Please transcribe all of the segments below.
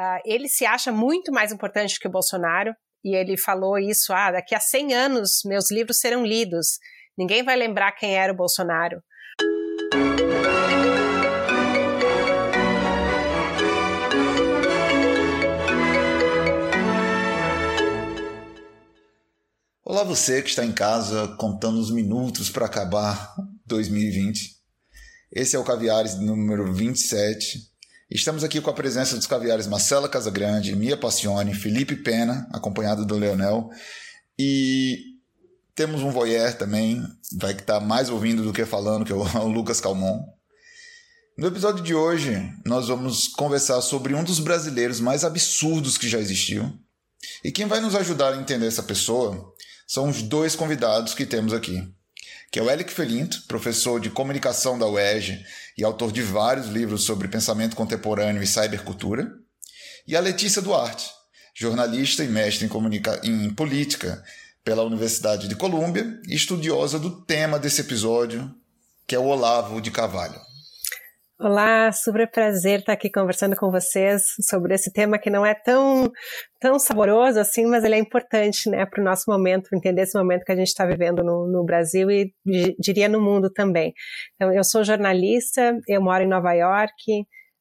Uh, ele se acha muito mais importante que o Bolsonaro, e ele falou isso, ah, daqui a 100 anos meus livros serão lidos, ninguém vai lembrar quem era o Bolsonaro. Olá você que está em casa contando os minutos para acabar 2020. Esse é o Caviares número 27. Estamos aqui com a presença dos caviares Marcela Casagrande, Mia Passione, Felipe Pena, acompanhado do Leonel. E temos um voyeur também, vai que está mais ouvindo do que falando, que é o Lucas Calmon. No episódio de hoje, nós vamos conversar sobre um dos brasileiros mais absurdos que já existiu. E quem vai nos ajudar a entender essa pessoa são os dois convidados que temos aqui, que é o Elic Felinto, professor de comunicação da UERJ e autor de vários livros sobre pensamento contemporâneo e cybercultura, e a Letícia Duarte, jornalista e mestre em, em política pela Universidade de Colômbia e estudiosa do tema desse episódio, que é o Olavo de Carvalho. Olá, super prazer estar aqui conversando com vocês sobre esse tema que não é tão, tão saboroso assim, mas ele é importante né, para o nosso momento, entender esse momento que a gente está vivendo no, no, Brasil e diria no mundo também. Então, eu sou jornalista, eu moro em Nova York.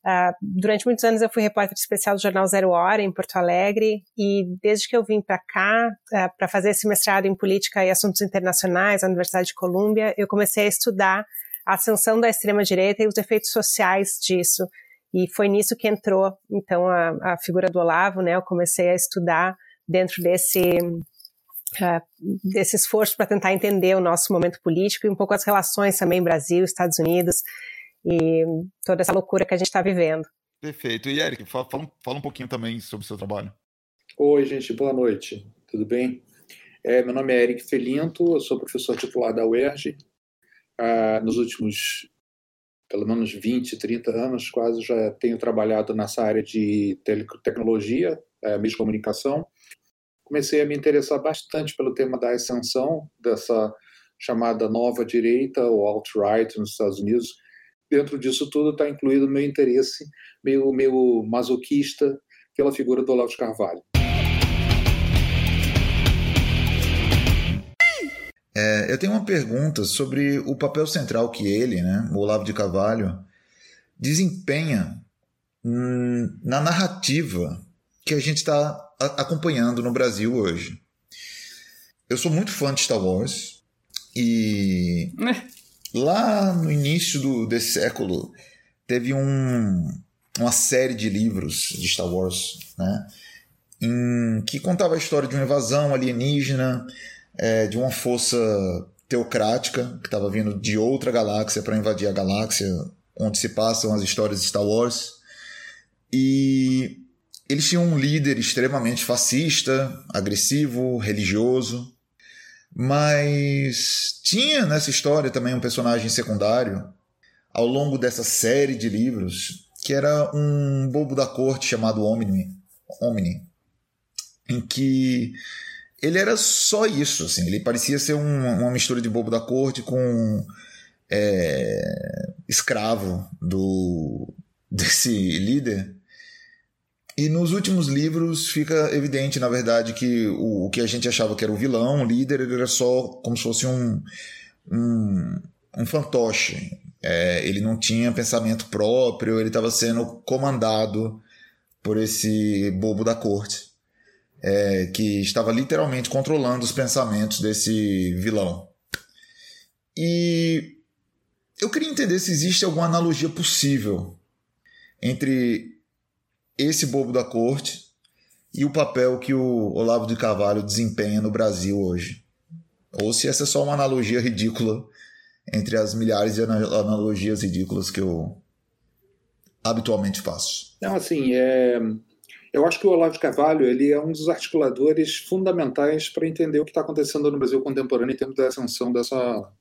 Uh, durante muitos anos eu fui repórter especial do jornal Zero Hora em Porto Alegre e desde que eu vim para cá uh, para fazer esse mestrado em política e assuntos internacionais na Universidade de Colômbia, eu comecei a estudar a ascensão da extrema-direita e os efeitos sociais disso. E foi nisso que entrou, então, a, a figura do Olavo, né? Eu comecei a estudar dentro desse, uh, desse esforço para tentar entender o nosso momento político e um pouco as relações também Brasil, Estados Unidos e toda essa loucura que a gente está vivendo. Perfeito. E Eric, fala, fala, fala, um pouquinho também sobre o seu trabalho. Oi, gente, boa noite. Tudo bem? É, meu nome é Eric Felinto, eu sou professor titular da UERJ ah, nos últimos pelo menos 20, 30 anos, quase já tenho trabalhado nessa área de tecnologia, é, de comunicação. Comecei a me interessar bastante pelo tema da ascensão dessa chamada nova direita ou alt-right nos Estados Unidos. Dentro disso tudo está incluído meu interesse meio, meio masoquista pela figura do Olavo de Carvalho. É, eu tenho uma pergunta sobre o papel central que ele, né, o Olavo de Carvalho, desempenha hum, na narrativa que a gente está acompanhando no Brasil hoje. Eu sou muito fã de Star Wars e lá no início do, desse século teve um, uma série de livros de Star Wars, né, em, que contava a história de uma invasão alienígena é, de uma força teocrática que estava vindo de outra galáxia para invadir a galáxia onde se passam as histórias de Star Wars. E eles tinham um líder extremamente fascista, agressivo, religioso, mas tinha nessa história também um personagem secundário ao longo dessa série de livros que era um bobo da corte chamado Omni, Omni em que ele era só isso, assim. Ele parecia ser um, uma mistura de bobo da corte com é, escravo do desse líder. E nos últimos livros fica evidente, na verdade, que o, o que a gente achava que era o vilão, o líder, ele era só como se fosse um, um, um fantoche. É, ele não tinha pensamento próprio, ele estava sendo comandado por esse bobo da corte é, que estava literalmente controlando os pensamentos desse vilão. E eu queria entender se existe alguma analogia possível entre esse bobo da corte e o papel que o Olavo de Carvalho desempenha no Brasil hoje. Ou se essa é só uma analogia ridícula entre as milhares de analogias ridículas que eu habitualmente faço. Não, assim, é, eu acho que o Olavo de Carvalho ele é um dos articuladores fundamentais para entender o que está acontecendo no Brasil contemporâneo em termos da ascensão dessa,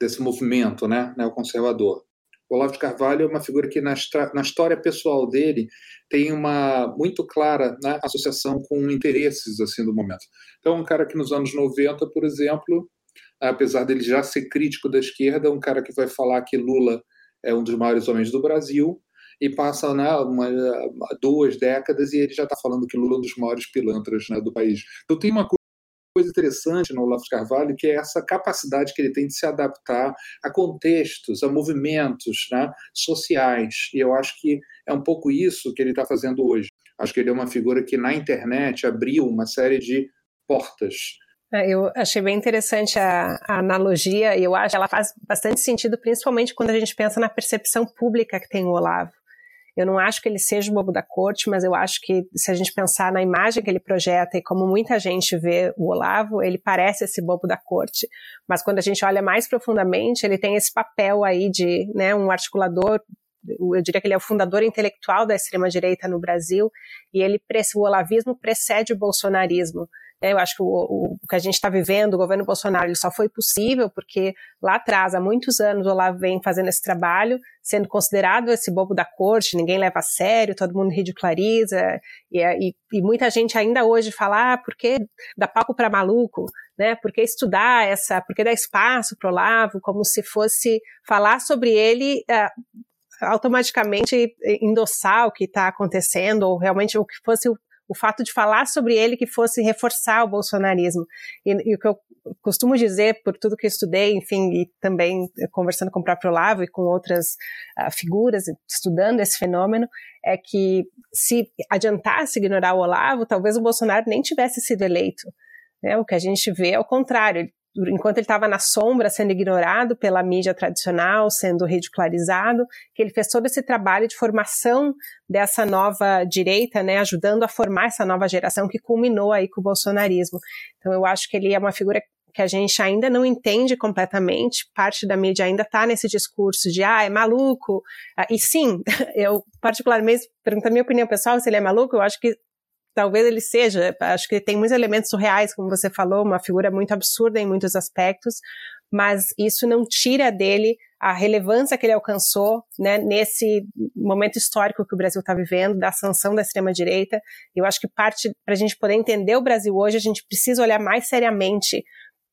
desse movimento né, neoconservador. O Olavo de Carvalho é uma figura que, na, na história pessoal dele, tem uma muito clara né, associação com interesses assim do momento. Então, um cara que nos anos 90, por exemplo, apesar dele já ser crítico da esquerda, um cara que vai falar que Lula é um dos maiores homens do Brasil, e passa né, uma, duas décadas e ele já está falando que Lula é um dos maiores pilantras né, do país. Então tem uma coisa interessante no Olavo de Carvalho, que é essa capacidade que ele tem de se adaptar a contextos, a movimentos né, sociais. E eu acho que é um pouco isso que ele está fazendo hoje. Acho que ele é uma figura que na internet abriu uma série de portas. É, eu achei bem interessante a, a, analogia e eu acho que ela faz bastante sentido, principalmente quando a gente pensa na percepção pública que tem o Olavo. Eu não acho que ele seja o bobo da corte, mas eu acho que se a gente pensar na imagem que ele projeta e como muita gente vê o Olavo, ele parece esse bobo da corte. Mas quando a gente olha mais profundamente, ele tem esse papel aí de né, um articulador eu diria que ele é o fundador intelectual da extrema-direita no Brasil, e ele, o olavismo precede o bolsonarismo. É, eu acho que o, o que a gente está vivendo, o governo Bolsonaro, ele só foi possível porque lá atrás, há muitos anos, o Olavo vem fazendo esse trabalho, sendo considerado esse bobo da corte, ninguém leva a sério, todo mundo ridiculariza, e, e, e muita gente ainda hoje fala, ah, por que dá palco para maluco? Né? Por que estudar essa, por que dar espaço para o Olavo, como se fosse falar sobre ele uh, automaticamente endossar o que está acontecendo, ou realmente o que fosse o fato de falar sobre ele que fosse reforçar o bolsonarismo. E, e, o que eu costumo dizer, por tudo que eu estudei, enfim, e também conversando com o próprio Olavo e com outras uh, figuras, estudando esse fenômeno, é que se adiantasse ignorar o Olavo, talvez o Bolsonaro nem tivesse sido eleito. Né? O que a gente vê é o contrário enquanto ele estava na sombra, sendo ignorado pela mídia tradicional, sendo ridicularizado, que ele fez todo esse trabalho de formação dessa nova direita, né, ajudando a formar essa nova geração que culminou aí com o bolsonarismo. Então eu acho que ele é uma figura que a gente ainda não entende completamente, parte da mídia ainda está nesse discurso de, ah, é maluco. Ah, e sim, eu particularmente, perguntando a minha opinião pessoal se ele é maluco, eu acho que talvez ele seja, acho que tem muitos elementos surreais, como você falou, uma figura muito absurda em muitos aspectos, mas isso não tira dele a relevância que ele alcançou né, nesse momento histórico que o Brasil está vivendo, da sanção da extrema-direita. Eu acho que parte, para a gente poder entender o Brasil hoje, a gente precisa olhar mais seriamente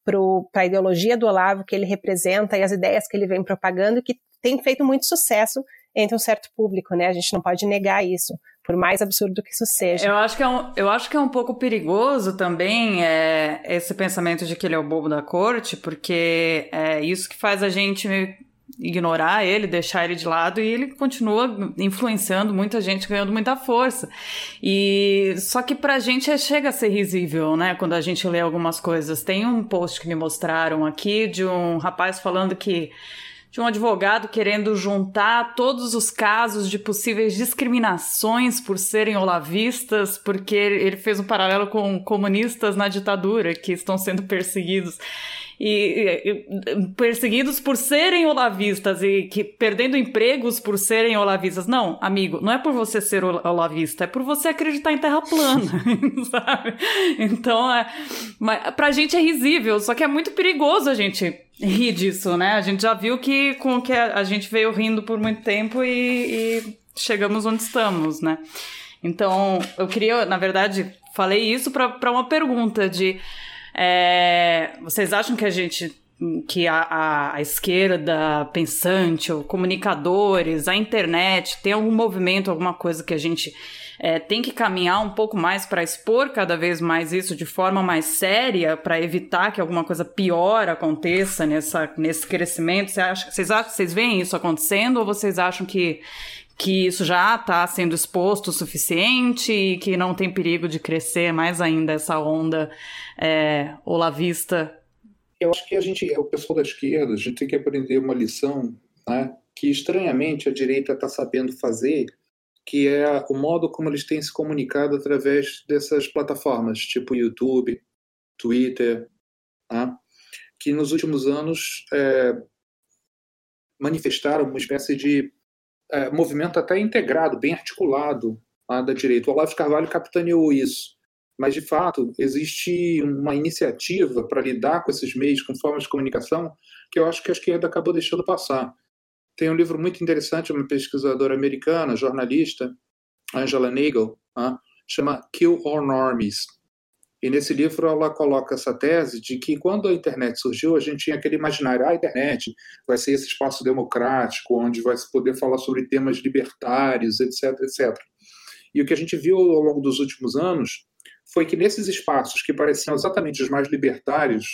para a ideologia do Olavo que ele representa e as ideias que ele vem propagando, que tem feito muito sucesso entre um certo público, né? A gente não pode negar isso por mais absurdo que isso seja. Eu acho que é um, eu acho que é um pouco perigoso também é, esse pensamento de que ele é o bobo da corte, porque é isso que faz a gente ignorar ele, deixar ele de lado e ele continua influenciando muita gente, ganhando muita força. E só que pra gente é, chega a ser risível, né, quando a gente lê algumas coisas. Tem um post que me mostraram aqui de um rapaz falando que de um advogado querendo juntar todos os casos de possíveis discriminações por serem olavistas, porque ele fez um paralelo com comunistas na ditadura que estão sendo perseguidos. E, e, perseguidos por serem olavistas e que perdendo empregos por serem olavistas. Não, amigo, não é por você ser olavista, é por você acreditar em terra plana, sabe? Então, é, mas, pra gente é risível, só que é muito perigoso a gente rir disso, né? A gente já viu que com que a, a gente veio rindo por muito tempo e, e chegamos onde estamos, né? Então, eu queria, na verdade, falei isso para uma pergunta de é, vocês acham que a gente que a, a, esquerda pensante, ou comunicadores, a internet, tem algum movimento, alguma coisa que a gente é, tem que caminhar um pouco mais para expor cada vez mais isso de forma mais séria, para evitar que alguma coisa pior aconteça nessa, nesse crescimento? Você acha, vocês, acham, vocês veem isso acontecendo ou vocês acham que, que isso já está sendo exposto o suficiente e que não tem perigo de crescer mais ainda essa onda é, olavista? Eu acho que a gente, o pessoal da esquerda, a gente tem que aprender uma lição né, que estranhamente a direita está sabendo fazer que é o modo como eles têm se comunicado através dessas plataformas, tipo YouTube, Twitter, tá? que nos últimos anos é, manifestaram uma espécie de é, movimento até integrado, bem articulado lá da direita. O Olavo Carvalho capitaneou isso. Mas, de fato, existe uma iniciativa para lidar com esses meios, com formas de comunicação, que eu acho que a esquerda acabou deixando passar. Tem um livro muito interessante, uma pesquisadora americana, jornalista, Angela Nagel, chama Kill All Normies. E nesse livro ela coloca essa tese de que quando a internet surgiu, a gente tinha aquele imaginário, ah, a internet vai ser esse espaço democrático, onde vai se poder falar sobre temas libertários, etc, etc. E o que a gente viu ao longo dos últimos anos foi que nesses espaços que pareciam exatamente os mais libertários,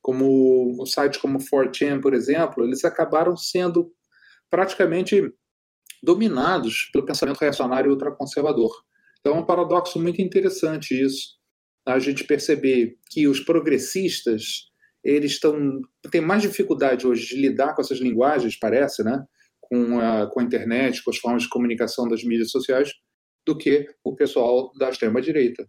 como sites como 4chan, por exemplo, eles acabaram sendo praticamente dominados pelo pensamento reacionário ultraconservador. Então é um paradoxo muito interessante isso, a gente perceber que os progressistas eles estão têm mais dificuldade hoje de lidar com essas linguagens, parece, né? Com a, com a internet, com as formas de comunicação das mídias sociais, do que o pessoal da extrema direita,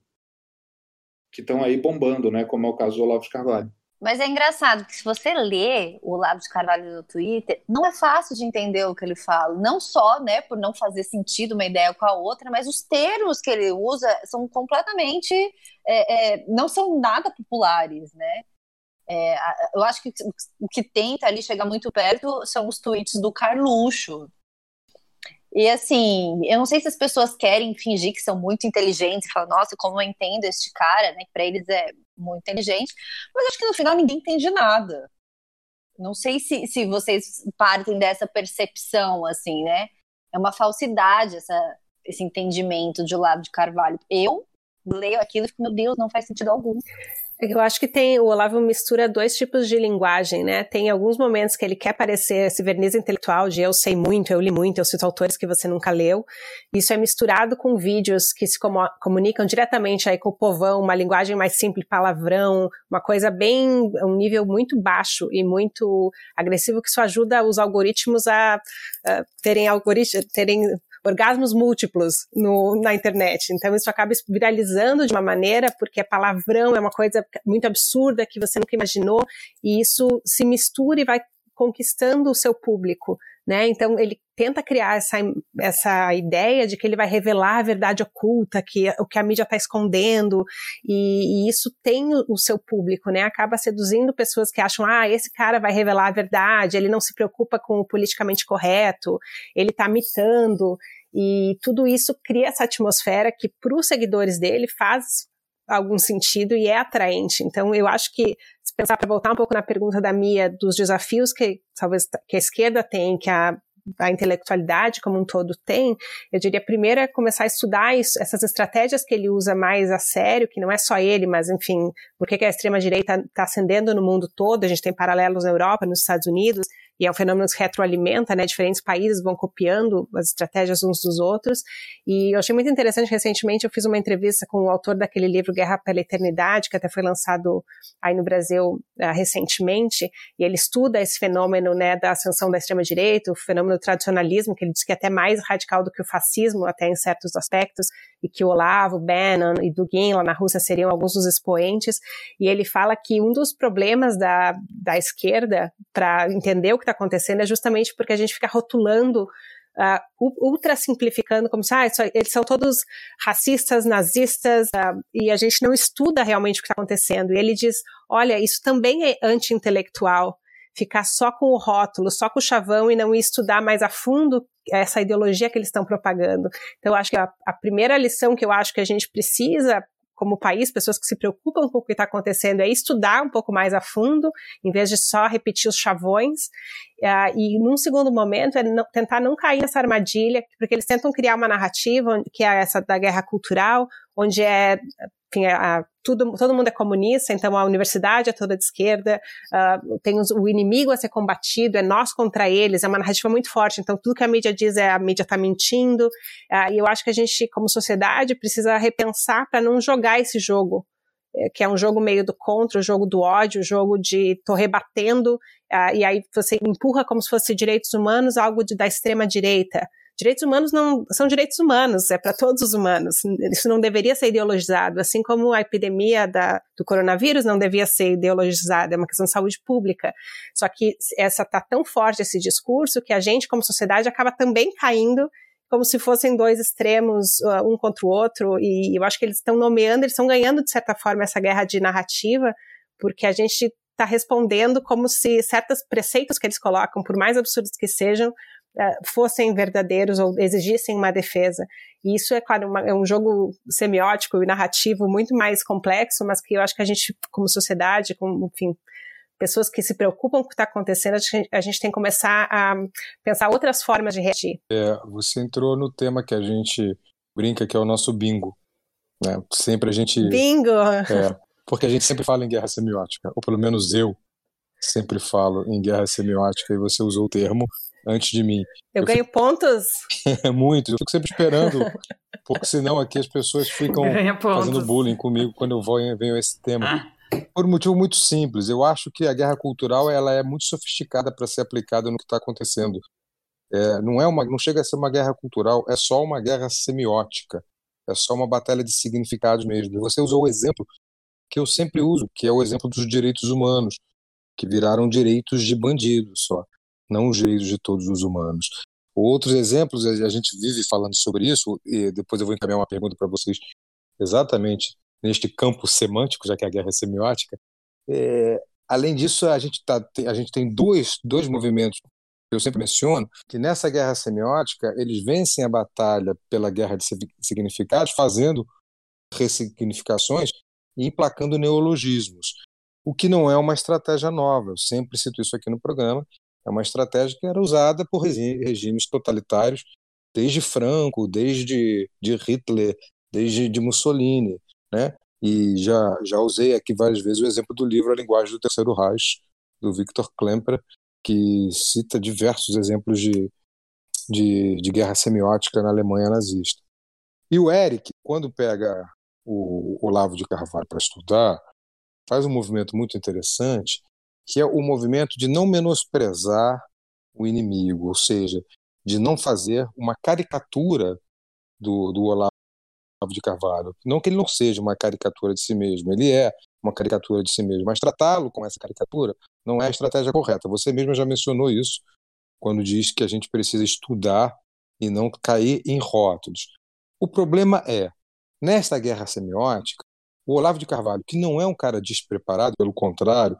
que estão aí bombando, né? Como é o caso do Olavo de Carvalho. Mas é engraçado que se você lê o Olavo de Carvalho no Twitter, não é fácil de entender o que ele fala. Não só, né, por não fazer sentido uma ideia com a outra, mas os termos que ele usa são completamente, é, é, não são nada populares, né? É, eu acho que o que tenta ali chegar muito perto são os tweets do Carluxo, e assim, eu não sei se as pessoas querem fingir que são muito inteligentes, falam, nossa, como eu entendo este cara, né? Que para eles é muito inteligente, mas acho que no final ninguém entende nada. Não sei se, se vocês partem dessa percepção, assim, né? É uma falsidade essa, esse entendimento de lado de Carvalho. Eu leio aquilo e fico, meu Deus, não faz sentido algum. Eu acho que tem, o Olavo mistura dois tipos de linguagem, né? Tem alguns momentos que ele quer parecer esse verniz intelectual de eu sei muito, eu li muito, eu cito autores que você nunca leu. Isso é misturado com vídeos que se comunicam diretamente aí com o povão, uma linguagem mais simples, palavrão, uma coisa bem, um nível muito baixo e muito agressivo que isso ajuda os algoritmos a, a terem algoritmos, terem orgasmos múltiplos no, na internet. Então isso acaba viralizando de uma maneira, porque é palavrão, é uma coisa muito absurda que você nunca imaginou, e isso se mistura e vai conquistando o seu público, né? Então ele tenta criar essa, essa ideia de que ele vai revelar a verdade oculta, que o que a mídia está escondendo, e, e, isso tem o, o, seu público, né? Acaba seduzindo pessoas que acham, ah, esse cara vai revelar a verdade, ele não se preocupa com o politicamente correto, ele está mitando, e tudo isso cria essa atmosfera que para os seguidores dele faz algum sentido e é atraente. Então, eu acho que, se pensar para voltar um pouco na pergunta da Mia, dos desafios que talvez que a esquerda tem, que a a intelectualidade como um todo tem, eu diria primeiro é começar a estudar isso, essas estratégias que ele usa mais a sério, que não é só ele, mas enfim, por que a extrema-direita está ascendendo no mundo todo, a gente tem paralelos na Europa, nos Estados Unidos, e é um fenômeno que se retroalimenta, né? Diferentes países vão copiando as estratégias uns dos outros. E eu achei muito interessante, recentemente eu fiz uma entrevista com o autor daquele livro Guerra pela Eternidade, que até foi lançado aí no Brasil uh, recentemente, e ele estuda esse fenômeno, né, da ascensão da extrema-direita, o fenômeno do tradicionalismo, que ele diz que é até mais radical do que o fascismo, até em certos aspectos, e que o Olavo, Bannon e Dugin lá na Rússia seriam alguns dos expoentes, e ele fala que um dos problemas da, da esquerda para entender o que está acontecendo é justamente porque a gente fica rotulando uh, ultra simplificando, como se ah, eles são todos racistas, nazistas, uh, e a gente não estuda realmente o que está acontecendo. E ele diz: olha, isso também é anti-intelectual. Ficar só com o rótulo, só com o chavão e não estudar mais a fundo essa ideologia que eles estão propagando. Então, acho que a, a primeira lição que eu acho que a gente precisa como país, pessoas que se preocupam com o que está acontecendo, é estudar um pouco mais a fundo, em vez de só repetir os chavões. Uh, e num segundo momento é não, tentar não cair nessa armadilha, porque eles tentam criar uma narrativa que é essa da guerra cultural, onde é enfim, a, tudo, todo mundo é comunista, então a universidade é toda de esquerda, uh, tem os, o inimigo a ser combatido, é nós contra eles, é uma narrativa muito forte, então tudo que a mídia diz é a mídia está mentindo, uh, e eu acho que a gente, como sociedade, precisa repensar para não jogar esse jogo, eh, que é um jogo meio do contra, o jogo do ódio, o jogo de tô rebatendo, uh, e aí você empurra como se fosse direitos humanos algo de, da extrema direita, Direitos humanos não são direitos humanos, é para todos os humanos. Isso não deveria ser ideologizado, assim como a epidemia da, do coronavírus não devia ser ideologizada, é uma questão de saúde pública. Só que essa tá tão forte esse discurso que a gente, como sociedade, acaba também caindo como se fossem dois extremos, uh, um contra o outro, e eu acho que eles estão nomeando, eles estão ganhando, de certa forma, essa guerra de narrativa, porque a gente está respondendo como se certos preceitos que eles colocam, por mais absurdos que sejam, fossem verdadeiros ou exigissem uma defesa. E isso é, claro, uma, é um jogo semiótico e narrativo muito mais complexo, mas que eu acho que a gente, como sociedade, como, enfim, pessoas que se preocupam com o que está acontecendo, a gente, a gente, tem que começar a pensar outras formas de reagir. É, você entrou no tema que a gente brinca, que é o nosso bingo. Né? Sempre a gente. Bingo! É, porque a gente sempre fala em guerra semiótica, ou pelo menos eu sempre falo em guerra semiótica e você usou o termo antes de mim. Eu, eu ganho fico... pontos? É muito, eu fico sempre esperando, porque senão aqui as pessoas ficam fazendo bullying comigo quando eu vou venho esse tema. Ah. Por um motivo muito simples. Eu acho que a guerra cultural ela é muito sofisticada para ser aplicada no que está acontecendo. É, não é uma, não chega a ser uma guerra cultural, é só uma guerra semiótica. É só uma batalha de significados mesmo. Você usou o exemplo que eu sempre uso, que é o exemplo dos direitos humanos, que viraram direitos de bandidos só, não os direitos de todos os humanos. Outros exemplos, a gente vive falando sobre isso, e depois eu vou encaminhar uma pergunta para vocês exatamente neste campo semântico, já que a guerra é semiótica. É, além disso, a gente, tá, a gente tem dois, dois movimentos que eu sempre menciono, que nessa guerra semiótica eles vencem a batalha pela guerra de significados, fazendo ressignificações e emplacando neologismos, o que não é uma estratégia nova. Eu sempre cito isso aqui no programa. É uma estratégia que era usada por regimes totalitários desde Franco, desde de Hitler, desde de Mussolini né? E já já usei aqui várias vezes o exemplo do livro A Linguagem do Terceiro Reich do Viktor Klemperer, que cita diversos exemplos de, de, de guerra semiótica na Alemanha nazista. E o Eric, quando pega o Olavo de Carvalho para estudar, faz um movimento muito interessante, que é o movimento de não menosprezar o inimigo, ou seja, de não fazer uma caricatura do, do Olavo de Carvalho. Não que ele não seja uma caricatura de si mesmo, ele é uma caricatura de si mesmo, mas tratá-lo com essa caricatura não é a estratégia correta. Você mesmo já mencionou isso quando diz que a gente precisa estudar e não cair em rótulos. O problema é, nesta guerra semiótica, o Olavo de Carvalho, que não é um cara despreparado, pelo contrário,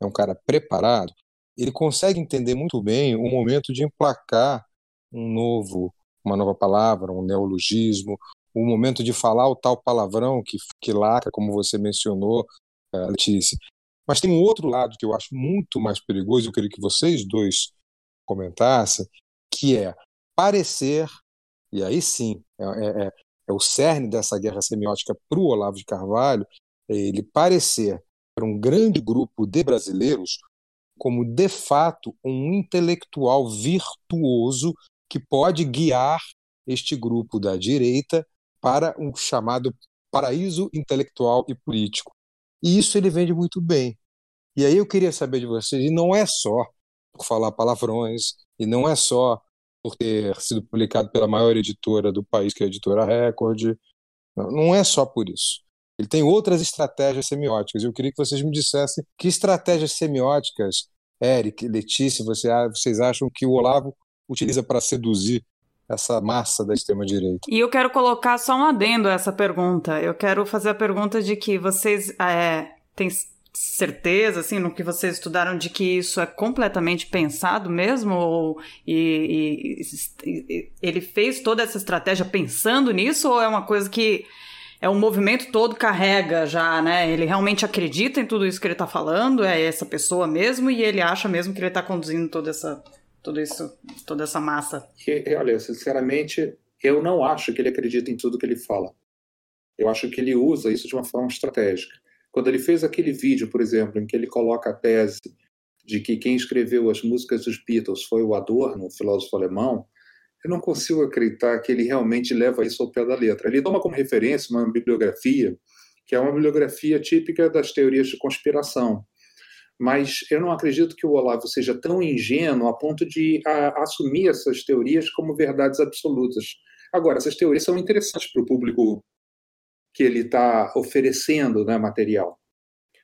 é um cara preparado, ele consegue entender muito bem o momento de emplacar um novo, uma nova palavra, um neologismo, o momento de falar o tal palavrão que, que laca, como você mencionou, eh, Letícia. Mas tem um outro lado que eu acho muito mais perigoso, eu queria que vocês dois comentassem, que é parecer, e aí sim, é, é, é, é o cerne dessa guerra semiótica para o Olavo de Carvalho, é ele parecer um grande grupo de brasileiros como de fato um intelectual virtuoso que pode guiar este grupo da direita para um chamado paraíso intelectual e político. E isso ele vende muito bem. E aí eu queria saber de vocês, e não é só por falar palavrões, e não é só por ter sido publicado pela maior editora do país, que é a editora Record, não é só por isso. Ele tem outras estratégias semióticas. Eu queria que vocês me dissessem que estratégias semióticas, Eric, Letícia, vocês acham que o Olavo utiliza para seduzir essa massa da extrema-direita. E eu quero colocar só um adendo a essa pergunta. Eu quero fazer a pergunta de que vocês é, têm certeza, assim, no que vocês estudaram, de que isso é completamente pensado mesmo? Ou e, e, e, ele fez toda essa estratégia pensando nisso? Ou é uma coisa que é um movimento todo carrega já, né? Ele realmente acredita em tudo isso que ele está falando, é essa pessoa mesmo, e ele acha mesmo que ele está conduzindo toda essa tudo isso, toda essa massa? E, olha, sinceramente, eu não acho que ele acredita em tudo que ele fala. Eu acho que ele usa isso de uma forma estratégica. Quando ele fez aquele vídeo, por exemplo, em que ele coloca a tese de que quem escreveu as músicas dos Beatles foi o Adorno, o filósofo alemão, eu não consigo acreditar que ele realmente leva isso ao pé da letra. Ele toma como referência uma bibliografia que é uma bibliografia típica das teorias de conspiração, mas eu não acredito que o Olavo seja tão ingênuo a ponto de a, assumir essas teorias como verdades absolutas. Agora, essas teorias são interessantes para o público que ele está oferecendo né, material.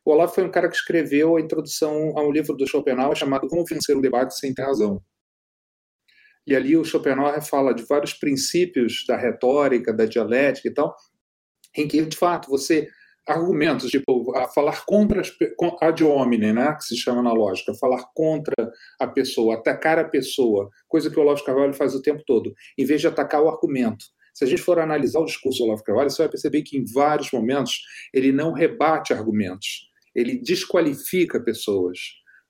O Olavo foi um cara que escreveu a introdução a um livro do Schopenhauer chamado Como Vencer o Debate Sem Ter Razão. E ali o Schopenhauer fala de vários princípios da retórica, da dialética e tal, em que, de fato, você argumentos, tipo, a falar contra as, ad hominem, né, que se chama na lógica, falar contra a pessoa, atacar a pessoa, coisa que o Olavo Carvalho faz o tempo todo, em vez de atacar o argumento. Se a gente for analisar o discurso do Olavo Carvalho, você vai perceber que em vários momentos ele não rebate argumentos, ele desqualifica pessoas,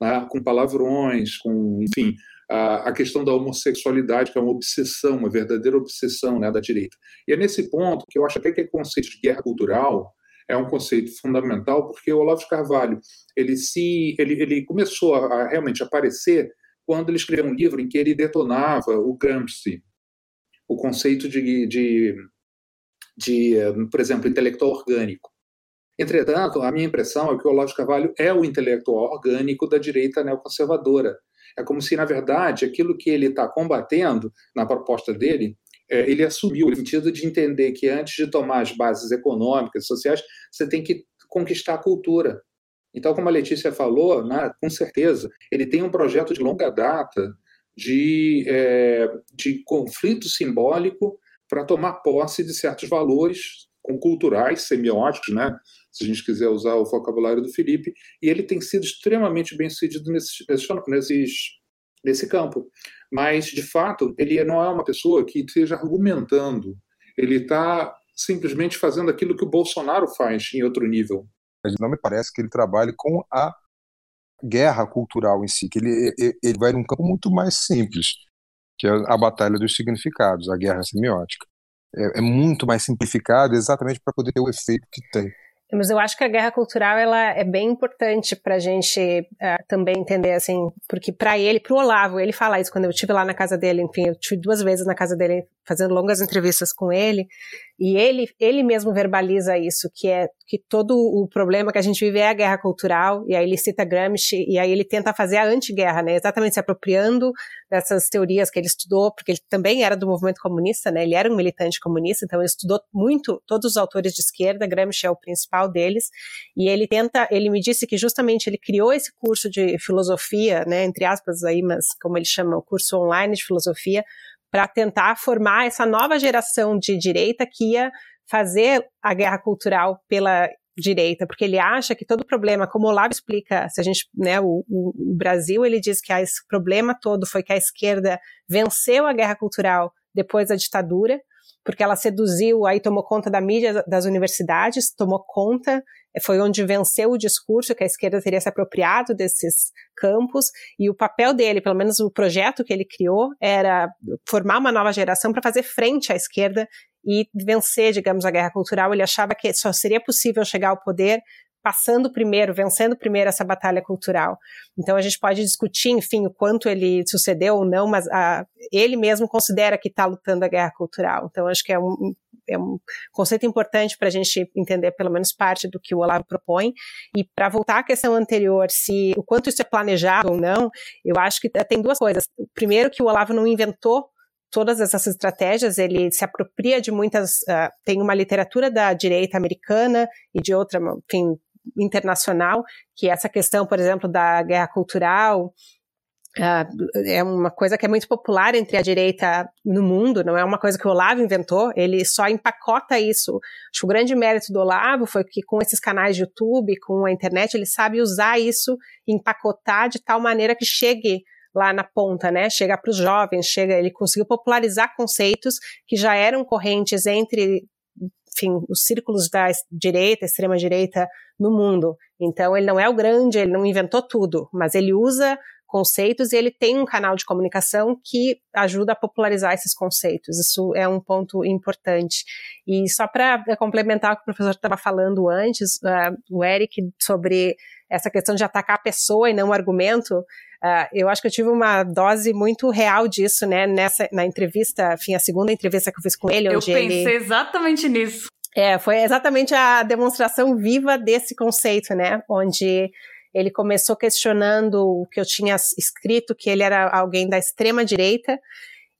né, com palavrões, com, enfim, a, questão da homossexualidade, que é uma obsessão, uma verdadeira obsessão né, da direita. E é nesse ponto que eu acho até que o conceito de guerra cultural é um conceito fundamental, porque o Olavo de Carvalho ele, se, ele, ele começou a, a realmente aparecer quando ele escreveu um livro em que ele detonava o Gramsci, o conceito de, de, de por exemplo, intelectual orgânico. Entretanto, a minha impressão é que o Olavo de Carvalho é o intelectual orgânico da direita neoconservadora. É como se, na verdade, aquilo que ele está combatendo na proposta dele é, ele assumiu o sentido de entender que antes de tomar as bases econômicas, sociais, você tem que conquistar a cultura. Então, como a Letícia falou, né, com certeza, ele tem um projeto de longa data de, é, de conflito simbólico para tomar posse de certos valores culturais, semióticos, né? se a gente quiser usar o vocabulário do Felipe, e ele tem sido extremamente bem sucedido nesses, nesses, nesse campo. Mas, de fato, ele não é uma pessoa que esteja argumentando. Ele está simplesmente fazendo aquilo que o Bolsonaro faz em outro nível. Não me parece que ele trabalhe com a guerra cultural em si, que ele, ele vai num campo muito mais simples, que é a batalha dos significados, a guerra semiótica. É, é muito mais simplificado exatamente para poder ter o efeito que tem. Mas eu acho que a guerra cultural ela é bem importante para a gente uh, também entender, assim, porque para ele, para o Olavo, ele fala isso quando eu estive lá na casa dele, enfim, eu tive duas vezes na casa dele fazendo longas entrevistas com ele, e ele, ele mesmo verbaliza isso, que é que todo o problema que a gente vive é a guerra cultural, e aí ele cita Gramsci, e aí ele tenta fazer a anti-guerra, né, exatamente se apropriando dessas teorias que ele estudou, porque ele também era do movimento comunista, né, ele era um militante comunista, então ele estudou muito todos os autores de esquerda, Gramsci é o principal deles, e ele tenta, ele me disse que justamente ele criou esse curso de filosofia, né, entre aspas aí, mas como ele chama, o curso online de filosofia, para tentar formar essa nova geração de direita que ia fazer a guerra cultural pela direita, porque ele acha que todo problema, como o Olavo explica, se a gente, né, o, o, o Brasil, ele diz que esse problema todo foi que a esquerda venceu a guerra cultural depois da ditadura, porque ela seduziu, aí tomou conta da mídia das universidades, tomou conta, foi onde venceu o discurso que a esquerda teria se apropriado desses campos, e o papel dele, pelo menos o projeto que ele criou, era formar uma nova geração para fazer frente à esquerda e vencer, digamos, a guerra cultural. Ele achava que só seria possível chegar ao poder passando primeiro, vencendo primeiro essa batalha cultural. Então a gente pode discutir, enfim, o quanto ele sucedeu ou não, mas a, ah, ele mesmo considera que está lutando a guerra cultural. Então acho que é um, é um conceito importante para a gente entender pelo menos parte do que o Olavo propõe. E para voltar à questão anterior, se o quanto isso é planejado ou não, eu acho que tem duas coisas. Primeiro que o Olavo não inventou todas essas estratégias, ele se apropria de muitas, uh, tem uma literatura da direita americana e de outra, enfim, internacional, que essa questão, por exemplo, da guerra cultural, é uma coisa que é muito popular entre a direita no mundo, não é uma coisa que o Olavo inventou, ele só empacota isso. Acho que o grande mérito do Olavo foi que com esses canais de YouTube, com a internet, ele sabe usar isso, empacotar de tal maneira que chegue lá na ponta, né? Chega para os jovens, chega, ele conseguiu popularizar conceitos que já eram correntes entre enfim, os círculos da direita, extrema direita no mundo. Então ele não é o grande, ele não inventou tudo, mas ele usa conceitos e ele tem um canal de comunicação que ajuda a popularizar esses conceitos. Isso é um ponto importante. E só para complementar o que o professor estava falando antes, uh, o Eric, sobre essa questão de atacar a pessoa e não o argumento, uh, eu acho que eu tive uma dose muito real disso, né, nessa, na entrevista, enfim, a segunda entrevista que eu fiz com ele, eu onde ele... Pensei exatamente nisso. É, foi exatamente a demonstração viva desse conceito, né, onde ele começou questionando o que eu tinha escrito, que ele era alguém da extrema direita,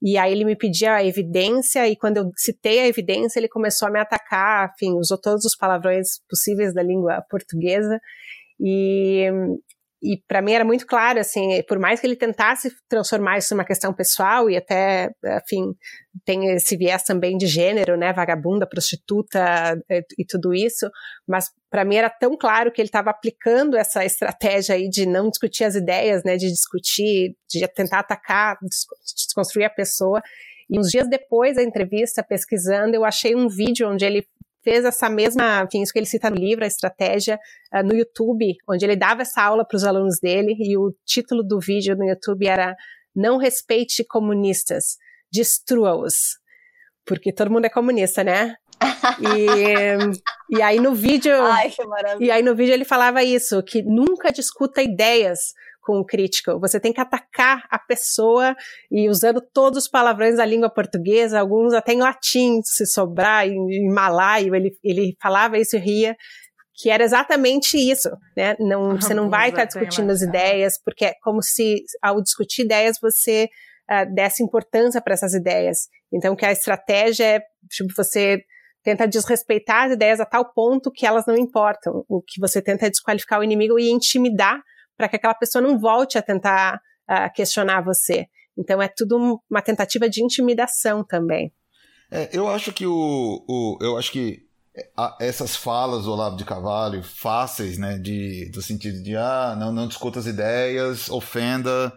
e aí ele me pedia a evidência, e quando eu citei a evidência, ele começou a me atacar, enfim, usou todos os palavrões possíveis da língua portuguesa, e, e para mim era muito claro, assim, por mais que ele tentasse transformar isso numa questão pessoal e até, enfim, tem esse viés também de gênero, né, vagabunda, prostituta e, e tudo isso, mas para mim era tão claro que ele estava aplicando essa estratégia aí de não discutir as ideias, né, de discutir, de tentar atacar, desconstruir a pessoa. E uns dias depois da entrevista, pesquisando, eu achei um vídeo onde ele fez essa mesma, enfim, isso que ele cita no livro, a estratégia, uh, no YouTube, onde ele dava essa aula para os alunos dele, e o título do vídeo no YouTube era Não respeite comunistas, destrua-os. Porque todo mundo é comunista, né? e, e aí no vídeo. Ai, que maravilha. E aí no vídeo ele falava isso, que nunca discuta ideias com o crítico. Você tem que atacar a pessoa e usando todos os palavrões da língua portuguesa, alguns até em latim, se sobrar, em, em malaio, ele, ele falava isso e ria que era exatamente isso, né? Não, você não vai estar discutindo as ideias, porque é como se ao discutir ideias você uh, desse importância para essas ideias. Então, que a estratégia é tipo, você tenta desrespeitar as ideias a tal ponto que elas não importam. O que você tenta é desqualificar o inimigo e intimidar para que aquela pessoa não volte a tentar uh, questionar você. Então é tudo uma tentativa de intimidação também. É, eu acho que o, o eu acho que a, essas falas do Olavo de Carvalho fáceis, né, de do sentido de ah não não discuta as ideias, ofenda